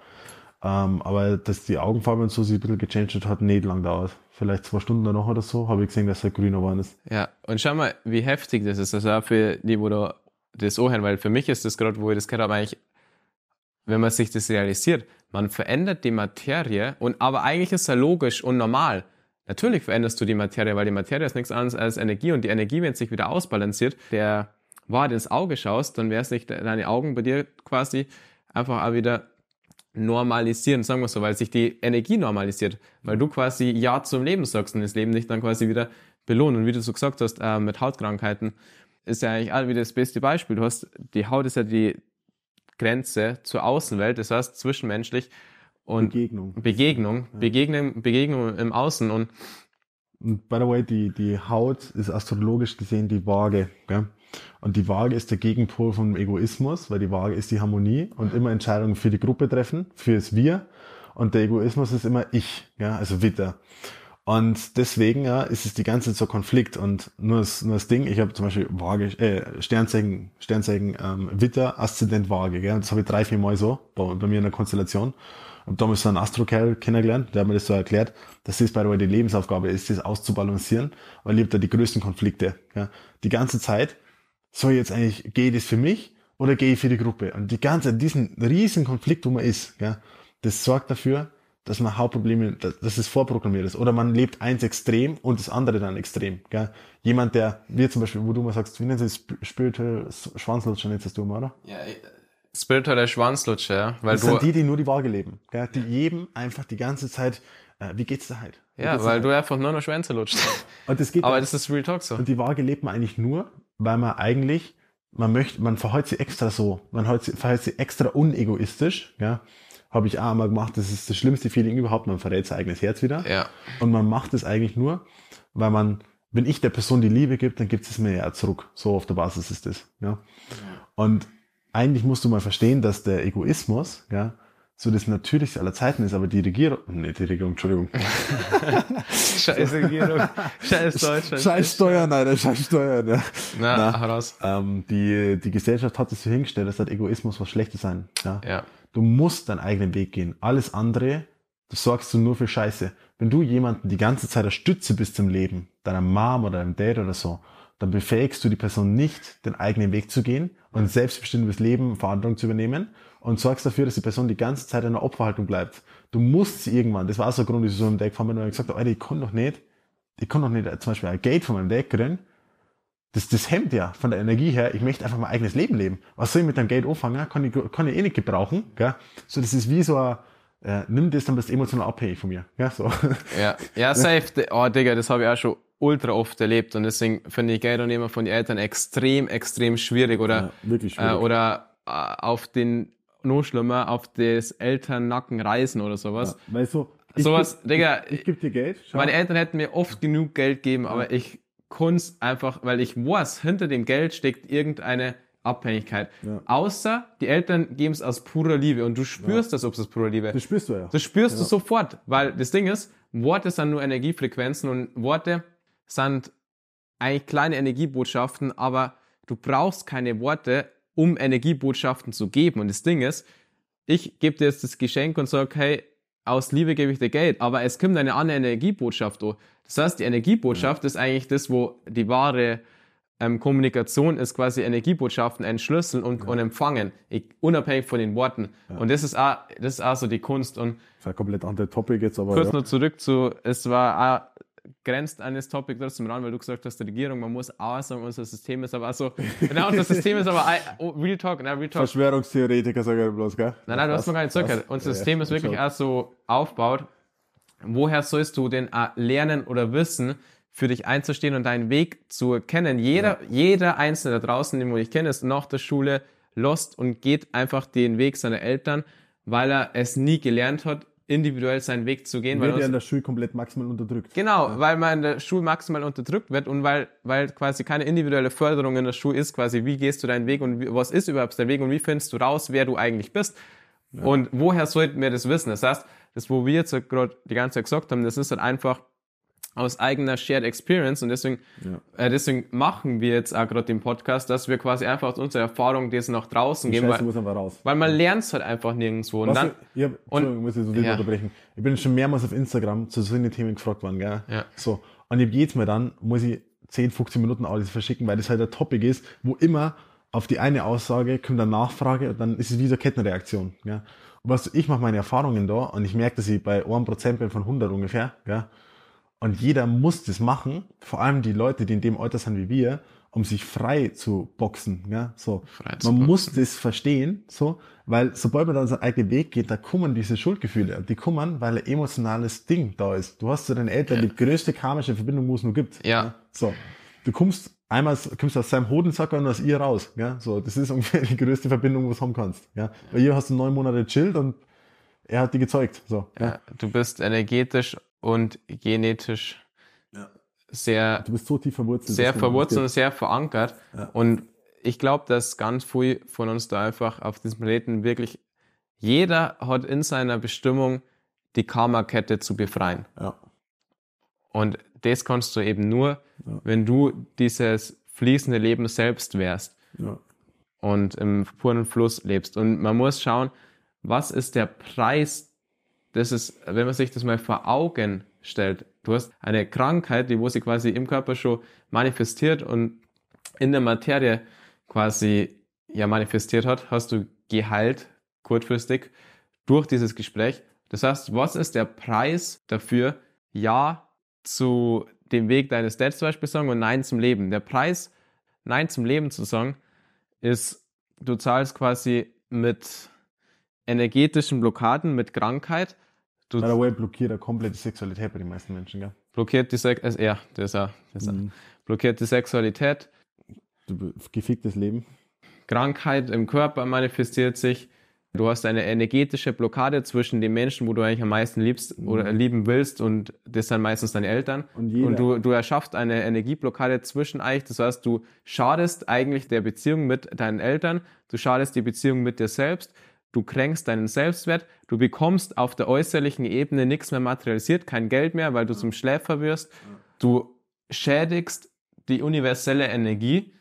Ähm, aber dass die Augenfarbe und so sich ein bisschen gechanged hat, nicht lang dauert. Vielleicht zwei Stunden danach oder so, habe ich gesehen, dass er grüner geworden ist. Ja, und schau mal, wie heftig das ist. Also auch für die, wo da das anhören, weil für mich ist das gerade, wo ich das gehört habe, eigentlich, wenn man sich das realisiert, man verändert die Materie und aber eigentlich ist es ja logisch und normal. Natürlich veränderst du die Materie, weil die Materie ist nichts anderes als Energie und die Energie, wenn es sich wieder ausbalanciert, der Wahrheit ins Auge schaust, dann wäre es nicht deine Augen bei dir quasi einfach auch wieder normalisieren, sagen wir so, weil sich die Energie normalisiert, weil du quasi Ja zum Leben sagst und das Leben dich dann quasi wieder belohnt. Und wie du so gesagt hast, äh, mit Hautkrankheiten ist ja eigentlich auch wieder das beste Beispiel. Du hast, die Haut ist ja die Grenze zur Außenwelt, das heißt zwischenmenschlich und Begegnung. Begegnung, ja. Begegnung, Begegnung im Außen und Und by the way, die, die Haut ist astrologisch gesehen die Waage. Gell? Und die Waage ist der Gegenpol vom Egoismus, weil die Waage ist die Harmonie und immer Entscheidungen für die Gruppe treffen, fürs Wir. Und der Egoismus ist immer ich, ja, also Witter. Und deswegen ja, ist es die ganze Zeit so Konflikt. Und nur das, nur das Ding, ich habe zum Beispiel Waage, äh, Sternzeichen, Sternzeichen ähm, Witter, Aszendent Waage. Gell? Das habe ich drei, vier Mal so bei, bei mir in der Konstellation. Und damals so einen Astrokerl kennengelernt, der hat mir das so erklärt, dass das bei der die Lebensaufgabe ist, das auszubalancieren, weil ich hab da die größten Konflikte. Ja? Die ganze Zeit soll ich jetzt eigentlich, gehe ich das für mich oder gehe ich für die Gruppe? Und die ganze, diesen riesen Konflikt, wo man ist, ja, das sorgt dafür, dass man Hauptprobleme, dass es vorprogrammiert ist. Oder man lebt eins extrem und das andere dann extrem. Gell? Jemand, der, wie zum Beispiel, wo du mal sagst, wie nennt sich Spiritual Schwanzlutscher, nennst du mal, oder? Ja, spirituelle Schwanzlutscher, ja. Weil das du, sind die, die nur die Waage leben. Gell? Die jedem einfach die ganze Zeit, äh, wie geht's dir halt? Wie ja, weil du einfach nur noch Schwänze lutscht. Und das geht Aber das ist Real Talk so. Und die Waage lebt man eigentlich nur, weil man eigentlich, man möchte, man verhält sie extra so, man verhält sie extra unegoistisch, ja habe ich auch einmal gemacht. Das ist das schlimmste Feeling überhaupt. Man verrät sein eigenes Herz wieder. Ja. Und man macht es eigentlich nur, weil man, wenn ich der Person die Liebe gibt, dann gibt es mir ja zurück. So auf der Basis ist das. Ja. Und eigentlich musst du mal verstehen, dass der Egoismus, ja, so das Natürlichste aller Zeiten ist, aber die Regierung, nee, die Regierung, Entschuldigung. *laughs* scheiß *laughs* Regierung, scheiß Deutschland. Scheiß Steuern, nein, scheiß Steuern, ja. Na, Na heraus. Ähm, die, die Gesellschaft hat es so hingestellt, dass halt Egoismus was Schlechtes sein. Ja. ja. Du musst deinen eigenen Weg gehen. Alles andere, du sorgst du nur für Scheiße. Wenn du jemanden die ganze Zeit der Stütze bist zum Leben, deiner Mom oder deinem Dad oder so, dann befähigst du die Person nicht, den eigenen Weg zu gehen und selbstbestimmtes Leben, Verantwortung zu übernehmen und sorgst dafür, dass die Person die ganze Zeit in einer Opferhaltung bleibt. Du musst sie irgendwann, das war so ein Grund, dass ich so im Deck gefahren bin und gesagt habe, Alter, ich kann doch nicht, ich kann doch nicht zum Beispiel ein Gate von meinem Deck kriegen, das, das hemmt ja von der Energie her. Ich möchte einfach mein eigenes Leben leben. Was soll ich mit dem Geld anfangen? Kann ich, kann ich eh nicht gebrauchen. Gell? So, das ist wie so ein, äh, nimm das, dann bist du emotional abhängig von mir. Ja, so. ja, ja *laughs* safe. Oh, Digga, das habe ich auch schon ultra oft erlebt und deswegen finde ich Geld annehmen von den Eltern extrem, extrem schwierig oder, ja, wirklich schwierig. Äh, oder äh, auf den, noch schlimmer, auf das Elternnacken reisen oder sowas. Ja, weil so, sowas, geb, Digga, ich, ich gebe dir Geld. Schau. Meine Eltern hätten mir oft genug Geld geben, ja. aber ich Kunst einfach, weil ich weiß, hinter dem Geld steckt irgendeine Abhängigkeit. Ja. Außer die Eltern geben es aus purer Liebe und du spürst das, ob es aus purer Liebe. Das spürst du ja. Das spürst du sofort, weil das Ding ist, Worte sind nur Energiefrequenzen und Worte sind eigentlich kleine Energiebotschaften, aber du brauchst keine Worte, um Energiebotschaften zu geben. Und das Ding ist, ich gebe dir jetzt das Geschenk und sage, hey, aus Liebe gebe ich dir Geld, aber es kommt eine andere Energiebotschaft. Oh. Das heißt, die Energiebotschaft ja. ist eigentlich das, wo die wahre ähm, Kommunikation ist, quasi Energiebotschaften entschlüsseln und, ja. und empfangen, ich, unabhängig von den Worten. Ja. Und das ist, auch, das ist auch so die Kunst. Und das ist ein komplett anderes Topic jetzt, aber. Kurz ja. nur zurück zu, es war auch grenzt an das Topic trotzdem ran, weil du gesagt hast, die Regierung, man muss auch sagen, unser System ist aber so, genau, unser System ist aber, oh, Real Talk, na, Real Talk. Verschwörungstheoretiker sagen bloß, gell? Nein, nein, du hast mir gar nicht zugehört. Unser System ist wirklich auch so aufgebaut. Woher sollst du denn lernen oder wissen, für dich einzustehen und deinen Weg zu erkennen? Jeder, ja. jeder Einzelne da draußen, den du ich kenne, ist nach der Schule lost und geht einfach den Weg seiner Eltern, weil er es nie gelernt hat, individuell seinen Weg zu gehen. Wird weil ja in der Schule komplett maximal unterdrückt. Genau, ja. weil man in der Schule maximal unterdrückt wird und weil, weil quasi keine individuelle Förderung in der Schule ist, quasi wie gehst du deinen Weg und wie, was ist überhaupt der Weg und wie findest du raus, wer du eigentlich bist. Ja. Und woher sollten wir das wissen? Das heißt, das, wo wir jetzt gerade die ganze Zeit gesagt haben, das ist halt einfach aus eigener Shared Experience und deswegen, ja. äh, deswegen machen wir jetzt auch gerade den Podcast, dass wir quasi einfach aus unserer Erfahrung das nach draußen geben, weil, weil man lernt es halt einfach nirgendwo. Und dann, ich hab, und, muss ich so ja. unterbrechen. Ich bin schon mehrmals auf Instagram zu solchen Themen gefragt worden, gell? Ja. So. Und jetzt geht's mir dann, muss ich 10, 15 Minuten alles verschicken, weil das halt ein Topic ist, wo immer auf die eine Aussage kommt eine Nachfrage und dann ist es wie so eine Kettenreaktion, ja. Und was ich mache meine Erfahrungen da und ich merke, dass ich bei 1% bin von 100 ungefähr, ja. Und jeder muss das machen, vor allem die Leute, die in dem Alter sind wie wir, um sich frei zu boxen. Ja, so. man muss das verstehen, so, weil sobald man dann seinen eigenen Weg geht, da kommen diese Schuldgefühle. Die kommen, weil ein emotionales Ding da ist. Du hast zu deinen Eltern ja. die größte karmische Verbindung, wo es nur gibt. Ja. ja. So. Du kommst einmal kommst aus seinem Hodensacker und aus ihr raus. Ja, so. Das ist *laughs* ungefähr die größte Verbindung, wo du haben kannst. Ja. Bei ihr hast du neun Monate chillt und er hat die gezeugt. So. Ja, ja. Du bist energetisch und genetisch ja. sehr, Du bist so tief verwurzelt. sehr verwurzelt und sehr verankert. Ja. Und ich glaube, dass ganz viel von uns da einfach auf diesem Planeten wirklich, jeder hat in seiner Bestimmung, die Karma-Kette zu befreien. Ja. Und das kannst du eben nur, Ja. wenn du dieses fließende Leben selbst wärst Ja. und im puren Fluss lebst. Und man muss schauen, was ist der Preis, das ist, wenn man sich das mal vor Augen stellt. Du hast eine Krankheit, die wo sich quasi im Körper schon manifestiert und in der Materie quasi ja manifestiert hat, hast du geheilt, kurzfristig, durch dieses Gespräch. Das heißt, was ist der Preis dafür, Ja zu dem Weg deines Dads zum Beispiel sagen und Nein zum Leben? Der Preis, Nein zum Leben zu sagen, ist, du zahlst quasi mit energetischen Blockaden, mit Krankheit. Du By the way, blockiert er komplett die Sexualität bei den meisten Menschen, gell? blockiert die Sex äh, ja, das ist auch, das ist. Mhm. blockiert die Sexualität, geficktes Leben. Krankheit im Körper manifestiert sich. Du hast eine energetische Blockade zwischen den Menschen, wo du eigentlich am meisten liebst oder lieben willst und das sind meistens deine Eltern. Und und du, du erschaffst eine Energieblockade zwischen euch. Das heißt, du schadest eigentlich der Beziehung mit deinen Eltern, du schadest die Beziehung mit dir selbst, du kränkst deinen Selbstwert, du bekommst auf der äußerlichen Ebene nichts mehr materialisiert, kein Geld mehr, weil du zum Schläfer wirst. Du schädigst die universelle Energie,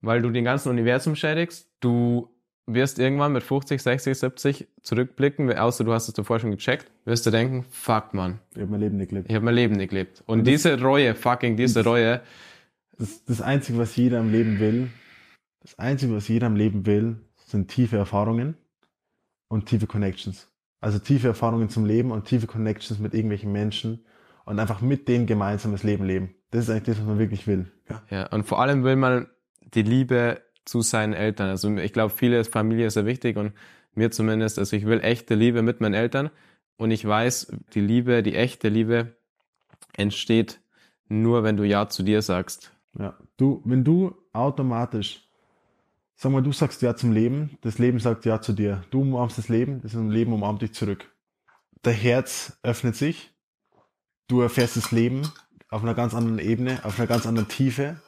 weil du den ganzen Universum schädigst. Du wirst irgendwann mit 50, 60, 70 zurückblicken, außer du hast es davor schon gecheckt, wirst du denken, fuck man, Ich habe mein Leben nicht gelebt. ich habe mein Leben nicht gelebt. Und diese Reue, fucking diese Reue, Das, das Einzige, was jeder im Leben will, das Einzige, was jeder im Leben will, sind tiefe Erfahrungen und tiefe Connections. Also tiefe Erfahrungen zum Leben und tiefe Connections mit irgendwelchen Menschen und einfach mit denen gemeinsam das Leben leben. Das ist eigentlich das, was man wirklich will. Ja. ja, und vor allem will man die Liebe zu seinen Eltern. Also ich glaube, viele Familie ist sehr wichtig und mir zumindest, also ich will echte Liebe mit meinen Eltern und ich weiß, die Liebe, die echte Liebe entsteht nur, wenn du Ja zu dir sagst. Ja. Du, wenn du automatisch, sag mal, du sagst Ja zum Leben, das Leben sagt Ja zu dir. Du umarmst das Leben, das Leben umarmt dich zurück. Der Herz öffnet sich, du erfährst das Leben auf einer ganz anderen Ebene, auf einer ganz anderen Tiefe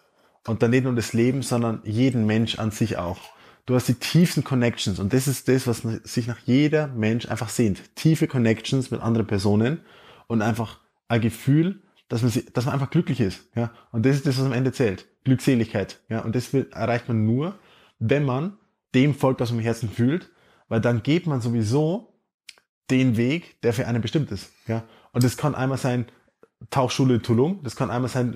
und dann nicht nur das Leben, sondern jeden Mensch an sich auch. Du hast die tiefsten Connections und das ist das, was sich nach jeder Mensch einfach sehnt. Tiefe Connections mit anderen Personen und einfach ein Gefühl, dass man, dass man einfach glücklich ist. Ja? Und das ist das, was am Ende zählt. Glückseligkeit. Ja? Und das erreicht man nur, wenn man dem folgt, was man im Herzen fühlt, weil dann geht man sowieso den Weg, der für einen bestimmt ist. Ja? Und das kann einmal sein, Tauchschule in Tulum, das kann einmal sein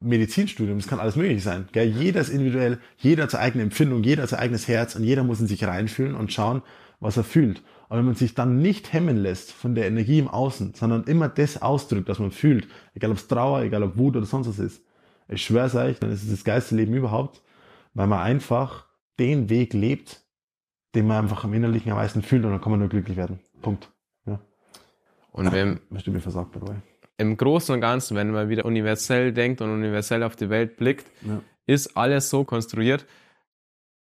Medizinstudium, das kann alles möglich sein. Gell? Jeder ist individuell, jeder hat seine eigene Empfindung, jeder hat sein eigenes Herz und jeder muss in sich reinfühlen und schauen, was er fühlt. Und wenn man sich dann nicht hemmen lässt von der Energie im Außen, sondern immer das ausdrückt, was man fühlt, egal ob es Trauer, egal ob Wut oder sonst was ist, ich schwör's euch, dann ist es das geilste Leben überhaupt, weil man einfach den Weg lebt, den man einfach im Innerlichen am meisten fühlt und dann kann man nur glücklich werden. Punkt. Ja. Und wenn, mir versagt, by the way. im Großen und Ganzen, wenn man wieder universell denkt und universell auf die Welt blickt, Ja. ist alles so konstruiert,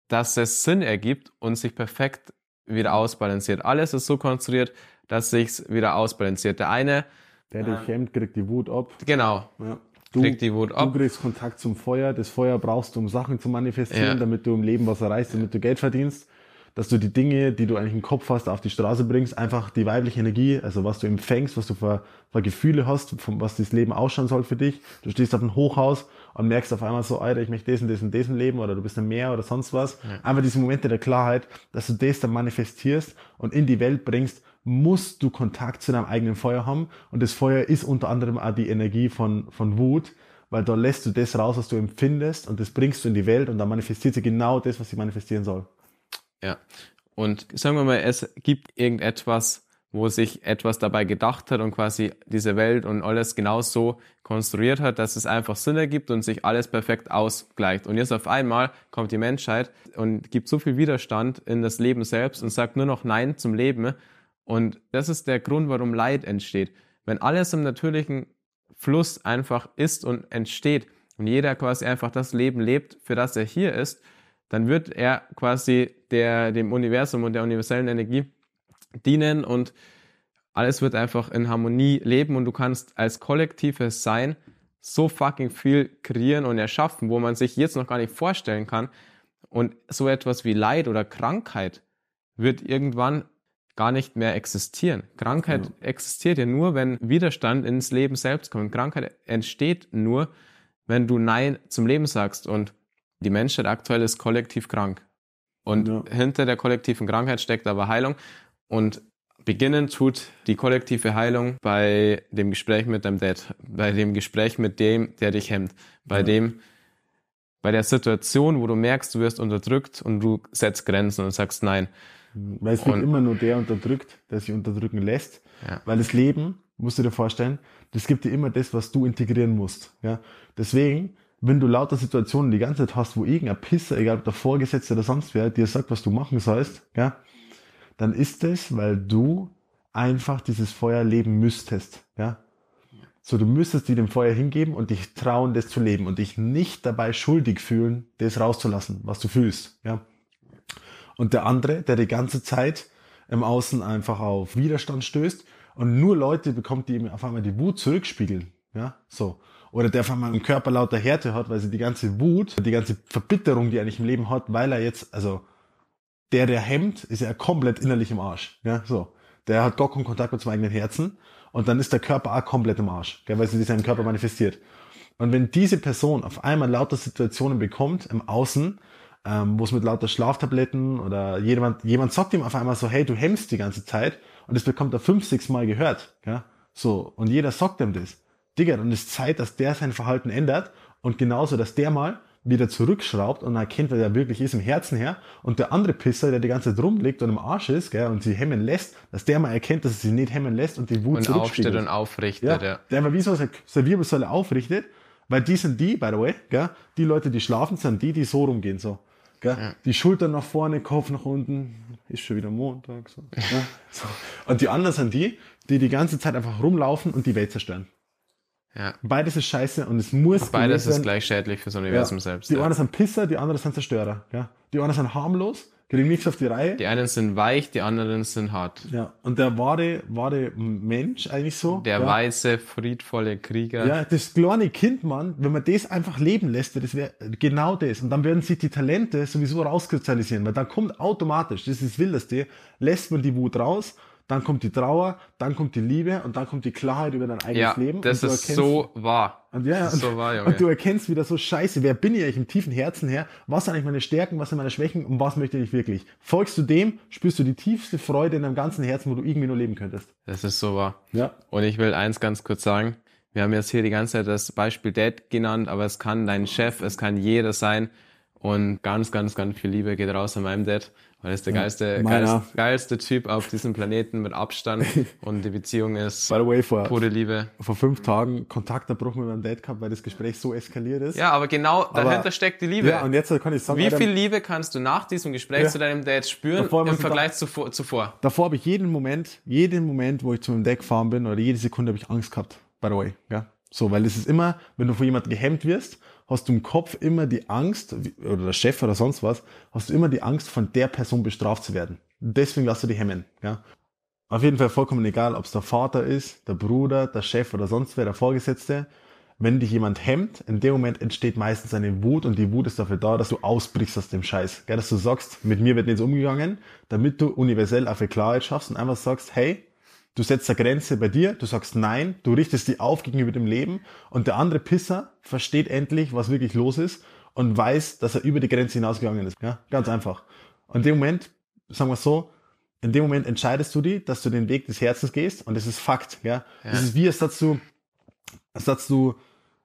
dass es Sinn ergibt und sich perfekt wieder ausbalanciert. Alles ist so konstruiert, dass sich's wieder ausbalanciert. Der eine, Der, der schämt, kriegt die Wut ab. genau, Ja. Du, kriegt die Wut ab. du kriegst Kontakt zum Feuer. Das Feuer brauchst du, um Sachen zu manifestieren, Ja. damit du im Leben was erreichst, damit du Geld verdienst. Dass du die Dinge, die du eigentlich im Kopf hast, auf die Straße bringst. Einfach die weibliche Energie, also was du empfängst, was du für, für Gefühle hast, von was das Leben ausschauen soll für dich. Du stehst auf einem Hochhaus und merkst auf einmal so, Alter, ich möchte das und das und das leben oder du bist ein Meer oder sonst was. Einfach diese Momente der Klarheit, dass du das dann manifestierst und in die Welt bringst, musst du Kontakt zu deinem eigenen Feuer haben. Und das Feuer ist unter anderem auch die Energie von, von Wut, weil da lässt du das raus, was du empfindest und das bringst du in die Welt und dann manifestiert sie genau das, was sie manifestieren soll. Ja. Und sagen wir mal, es gibt irgendetwas, wo sich etwas dabei gedacht hat und quasi diese Welt und alles genau so konstruiert hat, dass es einfach Sinn ergibt und sich alles perfekt ausgleicht. Und jetzt auf einmal kommt die Menschheit und gibt so viel Widerstand in das Leben selbst und sagt nur noch Nein zum Leben. Und das ist der Grund, warum Leid entsteht. Wenn alles im natürlichen Fluss einfach ist und entsteht und jeder quasi einfach das Leben lebt, für das er hier ist, dann wird er quasi der, dem Universum und der universellen Energie dienen und alles wird einfach in Harmonie leben und du kannst als kollektives Sein so fucking viel kreieren und erschaffen, wo man sich jetzt noch gar nicht vorstellen kann. Und so etwas wie Leid oder Krankheit wird irgendwann gar nicht mehr existieren. Krankheit ja. existiert ja nur, wenn Widerstand ins Leben selbst kommt. Krankheit entsteht nur, wenn du Nein zum Leben sagst. Und die Menschheit aktuell ist kollektiv krank. Und ja. hinter der kollektiven Krankheit steckt aber Heilung. Und beginnen tut die kollektive Heilung bei dem Gespräch mit deinem Dad, bei dem Gespräch mit dem, der dich hemmt, bei ja. dem, bei der Situation, wo du merkst, du wirst unterdrückt und du setzt Grenzen und sagst Nein. Weil es wird immer nur der unterdrückt, der sich unterdrücken lässt. Ja. Weil das Leben, musst du dir vorstellen, das gibt dir immer das, was du integrieren musst. Ja? Deswegen, wenn du lauter Situationen die ganze Zeit hast, wo irgendein Pisser, egal ob der Vorgesetzte oder sonst wer, dir sagt, was du machen sollst, ja, dann ist es, weil du einfach dieses Feuer leben müsstest. Ja? So, du müsstest dir dem Feuer hingeben und dich trauen, das zu leben und dich nicht dabei schuldig fühlen, das rauszulassen, was du fühlst. Ja? Und der andere, der die ganze Zeit im Außen einfach auf Widerstand stößt und nur Leute bekommt, die ihm auf einmal die Wut zurückspiegeln. Ja, so. Oder der auf einmal im Körper lauter Härte hat, weil sie die ganze Wut, die ganze Verbitterung, die er nicht im Leben hat, weil er jetzt, also, der, der hemmt, ist ja komplett innerlich im Arsch. Ja, so. Der hat gar keinen Kontakt mit seinem eigenen Herzen. Und dann ist der Körper auch komplett im Arsch, gell, weil sie sich seinem Körper manifestiert. Und wenn diese Person auf einmal lauter Situationen bekommt im Außen, ähm, wo es mit lauter Schlaftabletten oder jemand, jemand sagt ihm auf einmal so, hey, du hemmst die ganze Zeit und das bekommt er fünf, sechs Mal gehört. Ja? So, und jeder sagt ihm das. Digga, und es ist Zeit, dass der sein Verhalten ändert und genauso, dass der mal wieder zurückschraubt und erkennt, wer der wirklich ist im Herzen her und der andere Pisser, der die ganze Zeit rumliegt und im Arsch ist gell, und sie hemmen lässt, dass der mal erkennt, dass er sie nicht hemmen lässt und die Wut und aufsteht und aufrichtet. Ja, ja. Der mal wie so seine Wirbelsäule aufrichtet, weil die sind die, by the way, gell, die Leute, die schlafen, sind die, die so rumgehen so. Ja. Die Schultern nach vorne, Kopf nach unten, ist schon wieder Montag. So. Ja. so. Und die anderen sind die, die die ganze Zeit einfach rumlaufen und die Welt zerstören. Ja. Beides ist scheiße und es muss. Beides ist gleich schädlich fürs Universum selbst. Die einen sind Pisser, die anderen sind Zerstörer. Ja. Die einen sind harmlos kriegen nichts auf die Reihe. Die einen sind weich, die anderen sind hart. Ja, und der wahre, wahre Mensch eigentlich so. Der ja. weiße, friedvolle Krieger. Ja, das kleine Kind, Mann, wenn man das einfach leben lässt, das wäre genau das. Und dann werden sich die Talente sowieso rauskristallisieren, weil dann kommt automatisch, das ist das Wildeste, lässt man die Wut raus dann kommt die Trauer, dann kommt die Liebe und dann kommt die Klarheit über dein eigenes ja, Leben. Das ist so wahr. Und, ja, und, so wahr, Junge. und du erkennst wieder so scheiße, wer bin ich eigentlich im tiefen Herzen her? Was sind eigentlich meine Stärken, was sind meine Schwächen und was möchte ich wirklich? Folgst du dem, spürst du die tiefste Freude in deinem ganzen Herzen, wo du irgendwie nur leben könntest. Das ist so wahr. Ja. Und ich will eins ganz kurz sagen. Wir haben jetzt hier die ganze Zeit das Beispiel Dad genannt, aber es kann dein Chef, es kann jeder sein. Und ganz, ganz, ganz viel Liebe geht raus an meinem Dad. Weil er ist der geilste, geilste, geilste, Typ auf diesem Planeten mit Abstand *laughs* und die Beziehung ist By the way, vor, pure Liebe. Vor fünf Tagen Kontaktabbruch mit meinem Dad gehabt, weil das Gespräch so eskaliert ist. Ja, aber genau dahinter aber, steckt die Liebe. Ja, und jetzt kann ich sagen, wie viel Liebe kannst du nach diesem Gespräch ja, zu deinem Dad spüren im Vergleich da, zuvor, zuvor? Davor habe ich jeden Moment, jeden Moment, wo ich zu meinem Dad gefahren bin oder jede Sekunde habe ich Angst gehabt. By the way, ja. So, weil es ist immer, wenn du von jemandem gehemmt wirst, hast du im Kopf immer die Angst, oder der Chef oder sonst was, hast du immer die Angst, von der Person bestraft zu werden. Deswegen lass du die hemmen. Ja? Auf jeden Fall vollkommen egal, ob es der Vater ist, der Bruder, der Chef oder sonst wer, der Vorgesetzte. Wenn dich jemand hemmt, in dem Moment entsteht meistens eine Wut und die Wut ist dafür da, dass du ausbrichst aus dem Scheiß. Gell? Dass du sagst, mit mir wird nicht so umgegangen, damit du universell auf Klarheit schaffst und einfach sagst, hey, Du setzt eine Grenze bei dir, du sagst nein, du richtest die auf gegenüber dem Leben und der andere Pisser versteht endlich, was wirklich los ist und weiß, dass er über die Grenze hinausgegangen ist. Ja, ganz einfach. Und in dem Moment, sagen wir so, in dem Moment entscheidest du dich, dass du den Weg des Herzens gehst und das ist Fakt. Ja, ja. das ist wie, als sagst du, als sagst du,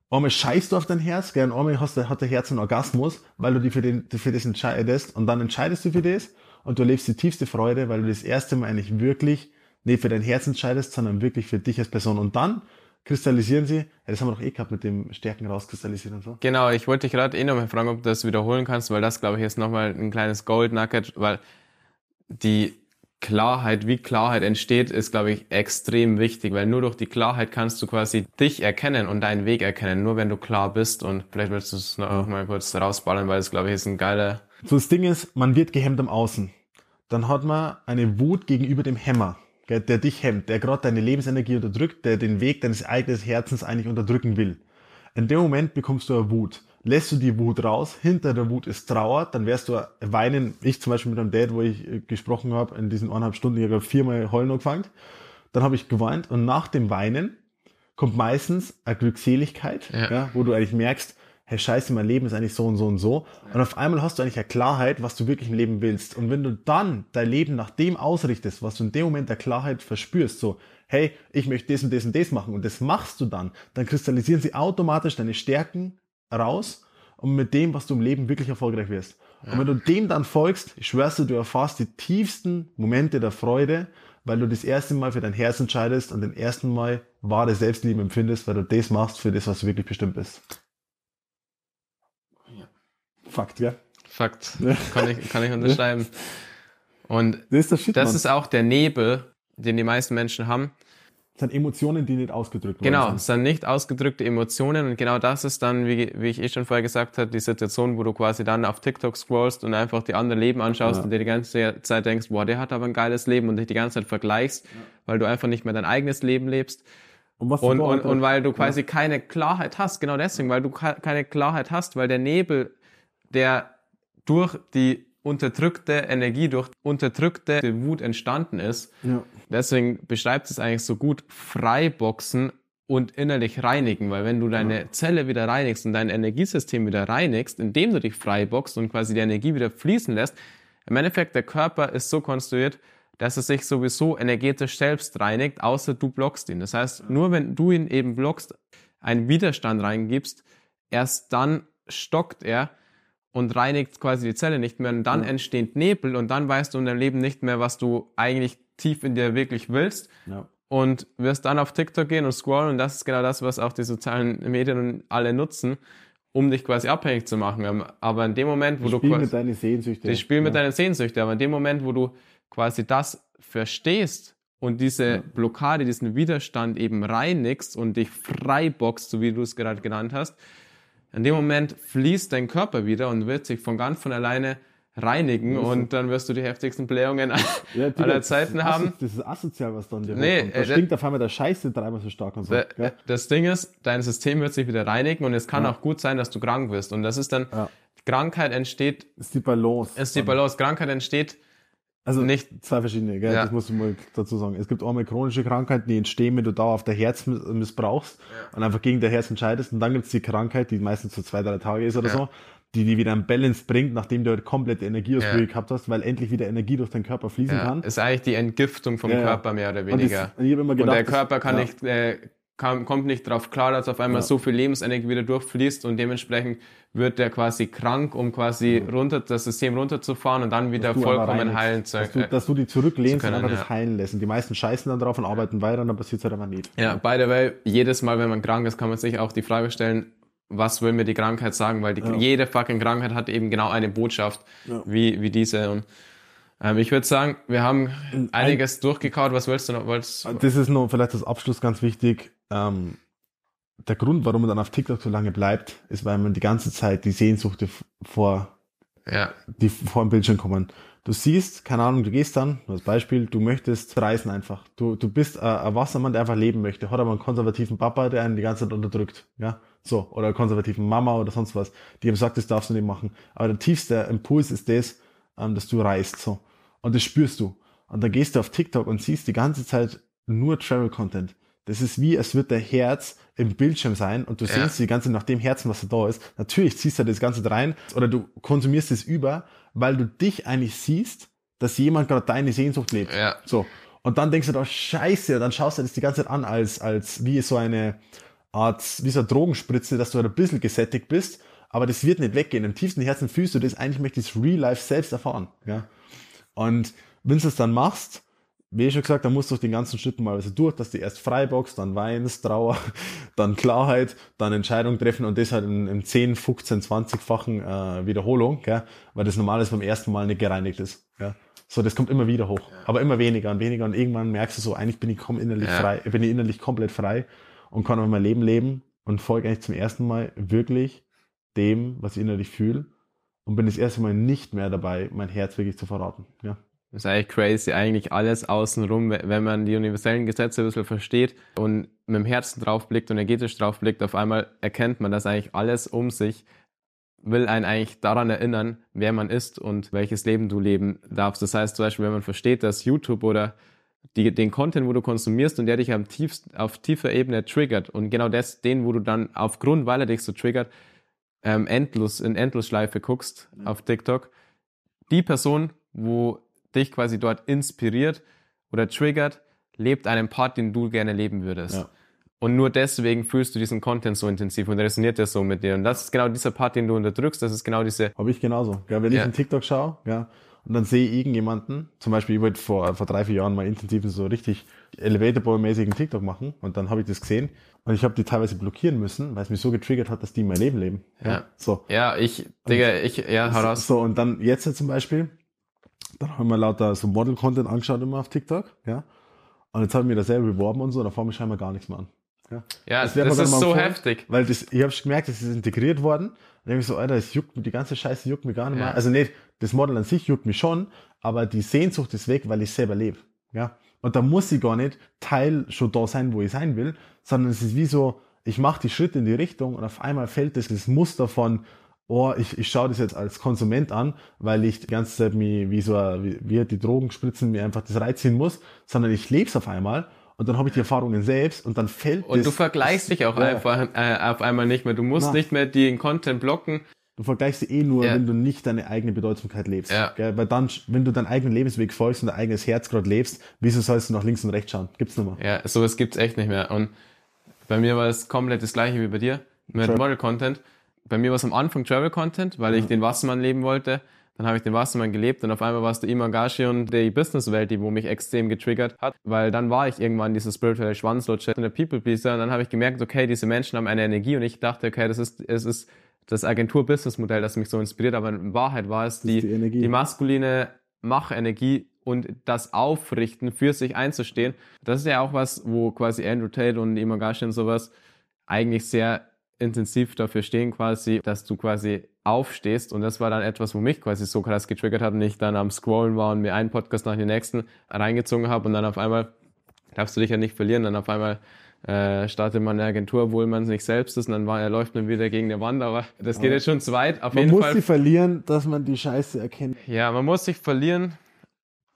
einmal scheißt du auf dein Herz, gell, und einmal hast du, hat der Herz einen Orgasmus, weil du dich für, den, für das entscheidest und dann entscheidest du für das und du erlebst die tiefste Freude, weil du das erste Mal eigentlich wirklich nicht für dein Herz entscheidest, sondern wirklich für dich als Person. Und dann kristallisieren sie, ja, das haben wir doch eh gehabt mit dem Stärken rauskristallisieren und so. Genau, ich wollte dich gerade eh nochmal fragen, ob du das wiederholen kannst, weil das, glaube ich, ist nochmal ein kleines Gold Nugget, weil die Klarheit, wie Klarheit entsteht, ist, glaube ich, extrem wichtig, weil nur durch die Klarheit kannst du quasi dich erkennen und deinen Weg erkennen, nur wenn du klar bist und vielleicht willst du es noch mal kurz rausballern, weil es, glaube ich, ist ein geiler... So, das Ding ist, man wird gehemmt am Außen. Dann hat man eine Wut gegenüber dem Hämmer der dich hemmt, der gerade deine Lebensenergie unterdrückt, der den Weg deines eigenen Herzens eigentlich unterdrücken will. In dem Moment bekommst du eine Wut. Lässt du die Wut raus, hinter der Wut ist Trauer, dann wirst du weinen. Ich zum Beispiel mit einem Dad, wo ich äh, gesprochen habe, in diesen eineinhalb Stunden, ich habe viermal heulen angefangen. Dann habe ich geweint und nach dem Weinen kommt meistens eine Glückseligkeit, ja. ja. wo du eigentlich merkst, hey scheiße, mein Leben ist eigentlich so und so und so. Und auf einmal hast du eigentlich eine Klarheit, was du wirklich im Leben willst. Und wenn du dann dein Leben nach dem ausrichtest, was du in dem Moment der Klarheit verspürst, so, hey, ich möchte das und das und das machen und das machst du dann, dann kristallisieren sie automatisch deine Stärken raus und mit dem, was du im Leben wirklich erfolgreich wirst. Ja. Und wenn du dem dann folgst, ich schwör's dir, du erfährst die tiefsten Momente der Freude, weil du das erste Mal für dein Herz entscheidest und den ersten Mal wahre Selbstliebe empfindest, weil du das machst für das, was du wirklich bestimmt bist. Fakt, ja. Fakt. Kann ich, kann ich unterschreiben. Und das ist, Shit, das ist auch der Nebel, den die meisten Menschen haben. Das sind Emotionen, die nicht ausgedrückt werden. Genau, es sind nicht ausgedrückte Emotionen und genau das ist dann, wie, wie ich eh schon vorher gesagt habe, die Situation, wo du quasi dann auf TikTok scrollst und einfach die anderen Leben anschaust ja. und dir die ganze Zeit denkst, boah, der hat aber ein geiles Leben und dich die ganze Zeit vergleichst, ja. weil du einfach nicht mehr dein eigenes Leben lebst. Und, was und, und, und weil du quasi ja. keine Klarheit hast, genau deswegen, weil du keine Klarheit hast, weil der Nebel der durch die unterdrückte Energie, durch unterdrückte Wut entstanden ist. Ja. Deswegen beschreibt es eigentlich so gut, freiboxen und innerlich reinigen, weil wenn du deine ja. Zelle wieder reinigst und dein Energiesystem wieder reinigst, indem du dich freiboxst und quasi die Energie wieder fließen lässt, im Endeffekt der Körper ist so konstruiert, dass er sich sowieso energetisch selbst reinigt, außer du blockst ihn. Das heißt, nur wenn du ihn eben blockst, einen Widerstand reingibst, erst dann stockt er und reinigt quasi die Zelle nicht mehr und dann ja. entsteht Nebel und dann weißt du in deinem Leben nicht mehr, was du eigentlich tief in dir wirklich willst. Ja. Und wirst dann auf TikTok gehen und scrollen und das ist genau das, was auch die sozialen Medien alle nutzen, um dich quasi abhängig zu machen. Ähm, aber in dem Moment, wo die du spielen mit deinen Sehnsüchten. Die spielen ja. mit deinen Sehnsüchten, aber in dem Moment, wo du quasi das verstehst und diese ja. Blockade, diesen Widerstand eben reinigst und dich freiboxt, so wie du es gerade genannt hast, in dem Moment fließt dein Körper wieder und wird sich von ganz von alleine reinigen und dann wirst du die heftigsten Blähungen ja, *laughs* aller Zeiten haben. Das ist asozial, was dann dir nee, kommt. Da äh, stinkt auf einmal der Scheiße dreimal so stark und so. Äh, das Ding ist, dein System wird sich wieder reinigen und es kann ja. auch gut sein, dass du krank wirst. Und das ist dann, ja. Krankheit entsteht. Ist die Balance. Ist die Balance. Krankheit entsteht also nicht zwei verschiedene, gell? Ja. das musst du mal dazu sagen. Es gibt einmal chronische Krankheiten, die entstehen, wenn du dauerhaft der Herz missbrauchst ja. und einfach gegen der Herz entscheidest. Und dann gibt es die Krankheit, die meistens so zwei, drei Tage ist oder ja. so, die die wieder ein Balance bringt, nachdem du halt komplette Energieausbrüche ja. gehabt hast, weil endlich wieder Energie durch den Körper fließen kann. Ist eigentlich die Entgiftung vom Körper mehr oder weniger. Und, das, und der Körper kann nicht äh, kam, kommt nicht darauf klar, dass auf einmal ja. so viel Lebensenergie wieder durchfließt und dementsprechend wird der quasi krank, um quasi ja. runter, das System runterzufahren und dann wieder vollkommen heilen zu dass du, dass du die zurücklehnst können, und einfach ja. das heilen lässt. Und die meisten scheißen dann drauf und arbeiten weiter und dann passiert es halt einfach nicht. Ja, by the way, jedes Mal, wenn man krank ist, kann man sich auch die Frage stellen, was will mir die Krankheit sagen? Weil die, jede fucking Krankheit hat eben genau eine Botschaft, wie, wie diese und ähm, ich würde sagen, wir haben einiges Ein, durchgekaut. Was willst du noch? Wolltest, das ist noch vielleicht das Abschluss ganz wichtig. Ähm, der Grund, warum man dann auf TikTok so lange bleibt, ist, weil man die ganze Zeit die Sehnsucht vor, ja. die vor dem Bildschirm kommen. Du siehst, keine Ahnung, du gehst dann, als Beispiel, du möchtest reisen einfach. Du, du bist äh, ein Wassermann, der einfach leben möchte, hat aber einen konservativen Papa, der einen die ganze Zeit unterdrückt, ja, so, oder konservativen Mama oder sonst was, die ihm sagt, das darfst du nicht machen. Aber der tiefste Impuls ist das, ähm, dass du reist, so. Und das spürst du. Und dann gehst du auf TikTok und siehst die ganze Zeit nur Travel-Content. Das ist wie, als würde der Herz im Bildschirm sein und du ja. siehst die ganze nach dem Herzen, was da ist. Natürlich ziehst du das Ganze rein oder du konsumierst es über, weil du dich eigentlich siehst, dass jemand gerade deine Sehnsucht lebt. Ja. So. Und dann denkst du doch, scheiße, dann schaust du das die ganze Zeit an als, als wie so eine Art, wie so eine Drogenspritze, dass du halt ein bisschen gesättigt bist, aber das wird nicht weggehen. Im tiefsten Herzen fühlst du das, eigentlich möchte ich das Real Life selbst erfahren. Ja. Und wenn du es dann machst, wie ich schon gesagt, dann musst du durch den ganzen Schritten mal also durch, dass du erst Freibox, dann weinst, Trauer, *laughs* dann Klarheit, dann Entscheidung treffen und das halt in, in 10, 15, 20-fachen äh, Wiederholung, gell? weil das normales beim ersten Mal nicht gereinigt ist. Gell? So, das kommt immer wieder hoch, ja. aber immer weniger und weniger und irgendwann merkst du so, eigentlich bin ich innerlich ja. frei, bin ich innerlich komplett frei und kann mein Leben leben und folge eigentlich zum ersten Mal wirklich dem, was ich innerlich fühle und bin das erste Mal nicht mehr dabei, mein Herz wirklich zu verraten. Ja. Das ist eigentlich crazy, eigentlich alles außenrum, wenn man die universellen Gesetze ein bisschen versteht und mit dem Herzen draufblickt und energetisch draufblickt, auf einmal erkennt man, dass eigentlich alles um sich will einen eigentlich daran erinnern, wer man ist und welches Leben du leben darfst. Das heißt zum Beispiel, wenn man versteht, dass YouTube oder die, den Content, wo du konsumierst und der dich am tiefst, auf tiefer Ebene triggert und genau das, den, wo du dann aufgrund, weil er dich so triggert, ähm, endlos, in Endlosschleife guckst mhm. auf TikTok, die Person, wo dich quasi dort inspiriert oder triggert, lebt einen Part, den du gerne leben würdest. Ja. Und nur deswegen fühlst du diesen Content so intensiv und resoniert der so mit dir. Und das ist genau dieser Part, den du unterdrückst. Das ist genau diese. Habe ich genauso. Ja, wenn ich einen TikTok schaue, ja, und dann sehe ich irgendjemanden, zum Beispiel, ich wollte vor, vor drei, vier Jahren mal intensiv so richtig Elevator Boy-mäßigen TikTok machen und dann habe ich das gesehen und ich habe die teilweise blockieren müssen, weil es mich so getriggert hat, dass die mein Leben leben. Ja. ja. So. Ja, ich, Digga, ich, ja, hau raus. So, und dann jetzt zum Beispiel, dann haben wir lauter so Model-Content angeschaut immer auf TikTok, ja. Und jetzt haben wir da selber beworben und so, da fahren wir scheinbar gar nichts mehr an. Ja, ja das, das ist so heftig. Weil das, ich habe gemerkt, das ist integriert worden. Und ich so, Alter, das juckt die ganze Scheiße juckt mich gar nicht mehr. Also nicht, das Model an sich juckt mich schon, aber die Sehnsucht ist weg, weil ich selber lebe. Ja. Und da muss ich gar nicht Teil schon da sein, wo ich sein will, sondern es ist wie so, ich mache die Schritte in die Richtung und auf einmal fällt das, das Muster von, oh, ich, ich schaue das jetzt als Konsument an, weil ich die ganze Zeit wie, wie so wie, wie die Drogen spritzen, mir einfach das reinziehen muss, sondern ich lebe es auf einmal und dann habe ich die Erfahrungen selbst und dann fällt Und das, du vergleichst dich auch ja. einfach äh, auf einmal nicht mehr. Du musst Na. nicht mehr den Content blocken. Du vergleichst sie eh nur, ja. wenn du nicht deine eigene Bedeutsamkeit lebst. Ja. Gell? Weil dann, wenn du deinen eigenen Lebensweg folgst und dein eigenes Herz gerade lebst, wieso sollst du nach links und rechts schauen? Gibt's nicht mehr. Ja, sowas gibt's echt nicht mehr. Und bei mir war es komplett das gleiche wie bei dir mit Model Content. Bei mir war es am Anfang Travel Content, weil ich den Wassermann leben wollte. Dann habe ich den Wassermann gelebt und auf einmal warst du Imagashi und die Businesswelt, die wo mich extrem getriggert hat, weil dann war ich irgendwann dieser spirituelle Schwanzlutscher und der People Pleaser und dann habe ich gemerkt, okay, diese Menschen haben eine Energie und ich dachte, okay, das ist, es ist das Agentur-Business-Modell, das mich so inspiriert, aber in Wahrheit war es die, die, die maskuline Machenergie und das Aufrichten, für sich einzustehen. Das ist ja auch was, wo quasi Andrew Tate und Imagashi und sowas eigentlich sehr intensiv dafür stehen quasi, dass du quasi aufstehst. Und das war dann etwas, wo mich quasi so krass getriggert hat und ich dann am Scrollen war und mir einen Podcast nach dem nächsten reingezogen habe und dann auf einmal darfst du dich ja nicht verlieren, dann auf einmal äh, startet man eine Agentur, obwohl man es nicht selbst ist und dann war, er läuft man wieder gegen die Wand, aber das geht aber jetzt schon zu weit. Auf man jeden muss Fall. sie verlieren, dass man die Scheiße erkennt. Ja, man muss sich verlieren,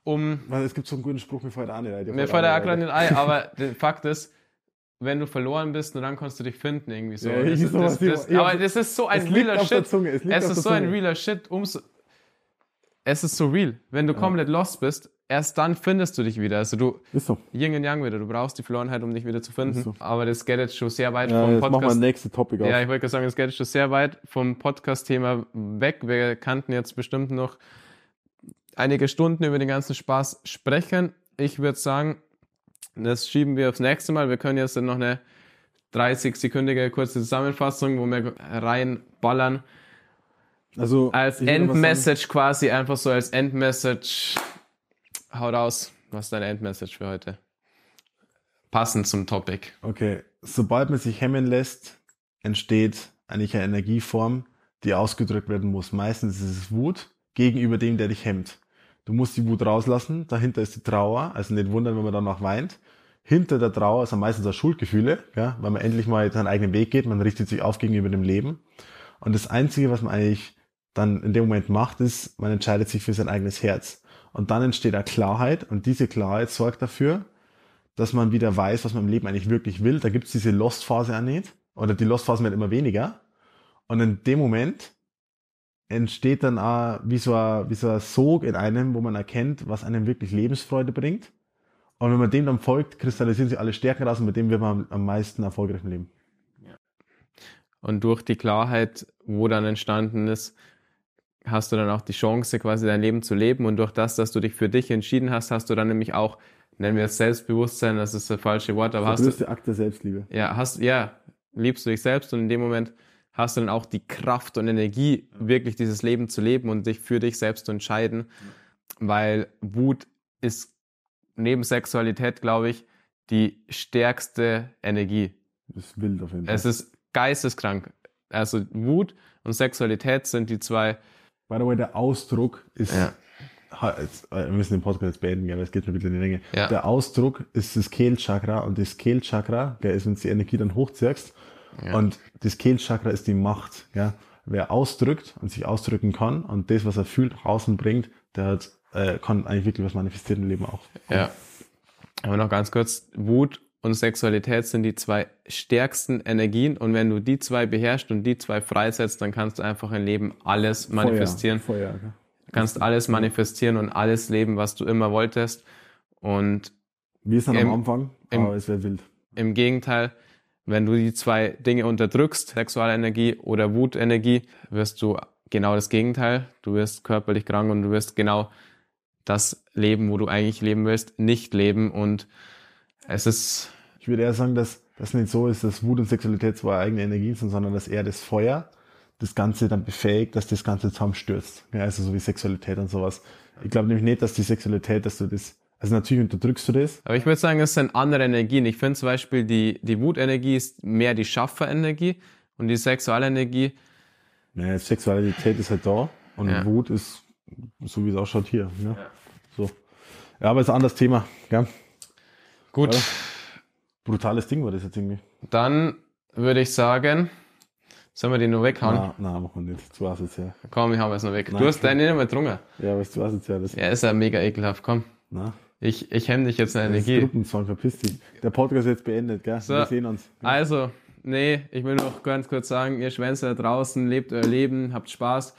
um... Weil es gibt so einen guten Spruch, mir fällt auch nicht ein. Mir fällt auch gerade nicht ein, aber *laughs* der Fakt ist, wenn du verloren bist, nur dann kannst du dich finden irgendwie so. Ja, das ist, das, das, aber das ist so ein realer Shit. Es, es ist so ein realer Shit. Umso, es ist so real. Wenn du ja. komplett lost bist, erst dann findest du dich wieder. Also du ist so. Yin und Yang wieder. Du brauchst die Verlorenheit, um dich wieder zu finden. So. Aber das geht jetzt schon sehr weit ja, vom Podcast. Machen wir nächste Topic auf. Ja, ich wollte sagen, das geht jetzt schon sehr weit vom Podcast-Thema weg. Wir kannten jetzt bestimmt noch einige Stunden über den ganzen Spaß sprechen. Ich würde sagen, das schieben wir aufs nächste Mal. Wir können jetzt noch eine 30-sekündige kurze Zusammenfassung, wo wir reinballern. Also als Endmessage quasi, einfach so als Endmessage. Hau raus, was ist deine Endmessage für heute? Passend zum Topic. Okay, sobald man sich hemmen lässt, entsteht eigentlich eine Energieform, die ausgedrückt werden muss. Meistens ist es Wut gegenüber dem, der dich hemmt. Du musst die Wut rauslassen, dahinter ist die Trauer, also nicht wundern, wenn man danach weint. Hinter der Trauer sind meistens auch Schuldgefühle, ja, weil man endlich mal seinen eigenen Weg geht, man richtet sich auf gegenüber dem Leben. Und das Einzige, was man eigentlich dann in dem Moment macht, ist, man entscheidet sich für sein eigenes Herz. Und dann entsteht eine Klarheit und diese Klarheit sorgt dafür, dass man wieder weiß, was man im Leben eigentlich wirklich will. Da gibt's diese Lost-Phase auch nicht. Oder die Lost-Phase wird immer weniger. Und in dem Moment entsteht dann auch wie so, ein, wie so ein Sog in einem, wo man erkennt, was einem wirklich Lebensfreude bringt. Und wenn man dem dann folgt, kristallisieren sich alle Stärken raus und mit dem wird man am meisten erfolgreich im Leben. Und durch die Klarheit, wo dann entstanden ist, hast du dann auch die Chance, quasi dein Leben zu leben. Und durch das, dass du dich für dich entschieden hast, hast du dann nämlich auch, nennen wir es Selbstbewusstsein, das ist das falsche Wort, aber das hast größte du. Akt der Selbstliebe. Ja, hast, ja, liebst du dich selbst und in dem Moment hast du dann auch die Kraft und Energie, wirklich dieses Leben zu leben und dich für dich selbst zu entscheiden. Weil Wut ist neben Sexualität, glaube ich, die stärkste Energie. Das ist wild auf jeden Fall. Es ist geisteskrank. Also Wut und Sexualität sind die zwei. By the way, der Ausdruck ist, ja. jetzt, äh, wir müssen den Podcast jetzt beenden, weil es geht schon wieder in die Länge. Ja. Der Ausdruck ist das Kehlchakra und das Kehlchakra, gell, ist, wenn du die Energie dann hochziehst. Und das Kehlchakra ist die Macht. Gell. Wer ausdrückt und sich ausdrücken kann und das, was er fühlt, nach außen bringt, der hat, äh, kann eigentlich wirklich was manifestieren im Leben auch. Ja. Aber noch ganz kurz, Wut und Sexualität sind die zwei stärksten Energien und wenn du die zwei beherrschst und die zwei freisetzt, dann kannst du einfach im Leben alles manifestieren. Feuer, Feuer gell. Du kannst alles manifestieren und alles leben, was du immer wolltest. Und Wir sind Im- am Anfang, im- aber es wäre wild. im Gegenteil, wenn du die zwei Dinge unterdrückst, Sexualenergie oder Wutenergie, wirst du genau das Gegenteil. Du wirst körperlich krank und du wirst genau das leben, wo du eigentlich leben willst, nicht leben. Und es ist, Ich würde eher sagen, dass das nicht so ist, dass Wut und Sexualität zwei eigene Energien sind, sondern dass eher das Feuer das Ganze dann befähigt, dass das Ganze zusammenstürzt. Ja, also so wie Sexualität und sowas. Ich glaube nämlich nicht, dass die Sexualität, dass du das, also natürlich unterdrückst du das. aber ich würde sagen, es sind andere Energien. Ich finde zum Beispiel, die, die Wutenergie ist mehr die Schafferenergie und die Sexualenergie, Ja, Sexualität ist halt da und Ja. Wut ist so wie es ausschaut hier. Ja. So. Ja, aber ist ein anderes Thema. Gell? Gut, Ja. Brutales Ding war das jetzt irgendwie. dann würde ich sagen, sollen wir den nur weghauen? Nein, nein, machen wir nicht. Zu asozial. Komm, ich hau es noch weg. Nein, du hast komm. deine nicht mehr getrunken. Ja, was zu asozial ist. Ja, ist ja mega ekelhaft. Komm, Na, ich, ich hemme dich jetzt in das ist Energie. Gruppenzwang, verpiss dich. Der Podcast ist jetzt beendet, gell? So. Wir sehen uns. Also, nee, ich will noch ganz kurz sagen, ihr Schwänze da draußen, lebt euer Leben, habt Spaß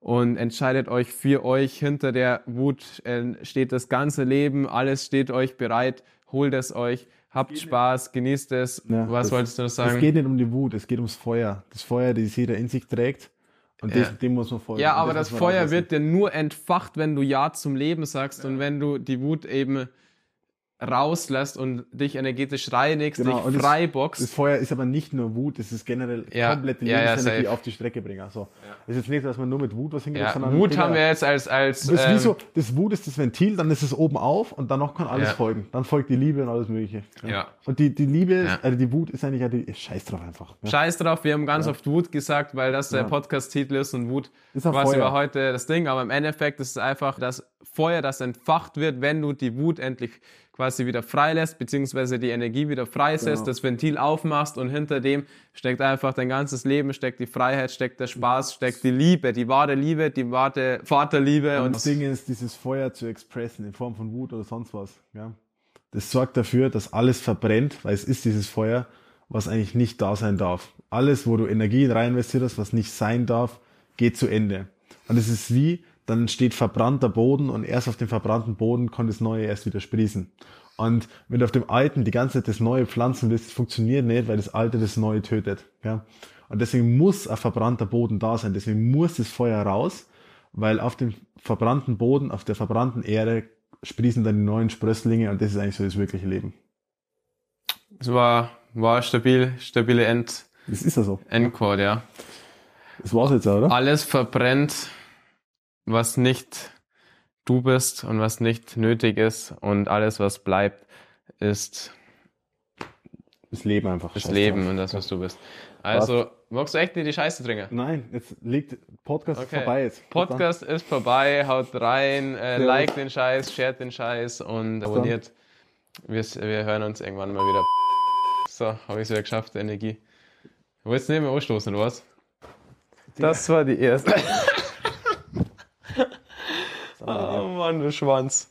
und entscheidet euch für euch. Hinter der Wut äh, steht das ganze Leben, alles steht euch bereit, holt es euch, habt Spaß, genießt es. Ja, Was das- wolltest du noch Es sagen? geht nicht um die Wut, es geht ums Feuer. Das Feuer, das jeder in sich trägt. Und Ja. das, dem muss man folgen. Ja, aber das, man Feuer wird dir nur entfacht, wenn du Ja zum Leben sagst und wenn du die Wut eben rauslässt und dich energetisch reinigst, Genau, und dich das- freiboxt. Das Feuer ist aber nicht nur Wut, es ist generell Ja, komplette ja, ja, Lebensenergie safe. auf die Strecke bringen. Also, Es ist jetzt nicht, dass man nur mit Wut was hinkriegt, ja, sondern Wut haben wir jetzt als, als Das, ähm, so, das Wut ist das Ventil, dann ist es oben auf und danach kann alles Ja. folgen. Dann folgt die Liebe und alles Mögliche. Ja. Und die, die Liebe, Ja. also die Wut ist eigentlich ja die Scheiß drauf einfach. Ja. Scheiß drauf, wir haben ganz oft Wut gesagt, weil das der Ja. Podcast-Titel ist und Wut Ist Feuer. war heute das Ding, aber im Endeffekt ist es einfach das Feuer, das entfacht wird, wenn du die Wut endlich quasi wieder freilässt, beziehungsweise die Energie wieder freisetzt, Genau. das Ventil aufmachst und hinter dem steckt einfach dein ganzes Leben, steckt die Freiheit, steckt der Spaß, steckt die Liebe, die wahre Liebe, die wahre Vaterliebe Und und das Ding ist, dieses Feuer zu expressen in Form von Wut oder sonst was. Ja. Das sorgt dafür, dass alles verbrennt, weil es ist dieses Feuer, was eigentlich nicht da sein darf. Alles, wo du Energie rein investierst, was nicht sein darf, geht zu Ende. Und es ist wie, dann steht verbrannter Boden und erst auf dem verbrannten Boden kann das Neue erst wieder sprießen. Und wenn du auf dem Alten die ganze Zeit das Neue pflanzen willst, funktioniert nicht, weil das Alte das Neue tötet. Ja? Und deswegen muss ein verbrannter Boden da sein. Deswegen muss das Feuer raus, weil auf dem verbrannten Boden, auf der verbrannten Erde sprießen dann die neuen Sprösslinge und das ist eigentlich so das wirkliche Leben. es war, war stabil, stabile End, Das ist ja so. Endchord, ja. Das war's jetzt, oder? Alles verbrennt, was nicht du bist und was nicht nötig ist und alles, was bleibt, ist Das Leben einfach. das Scheiß Leben drauf. und das, was du bist. Also, magst du echt nicht die Scheiße trinken? Nein, jetzt liegt Podcast Okay. vorbei jetzt. Podcast ist vorbei, haut rein, äh, like den Scheiß, shared den Scheiß und abonniert. Wir, wir hören uns irgendwann mal wieder. So, habe ich es wieder geschafft, Energie. Wolltest du nicht mehr anstoßen, oder was? Das war die erste. *laughs* oh Mann, du Schwanz.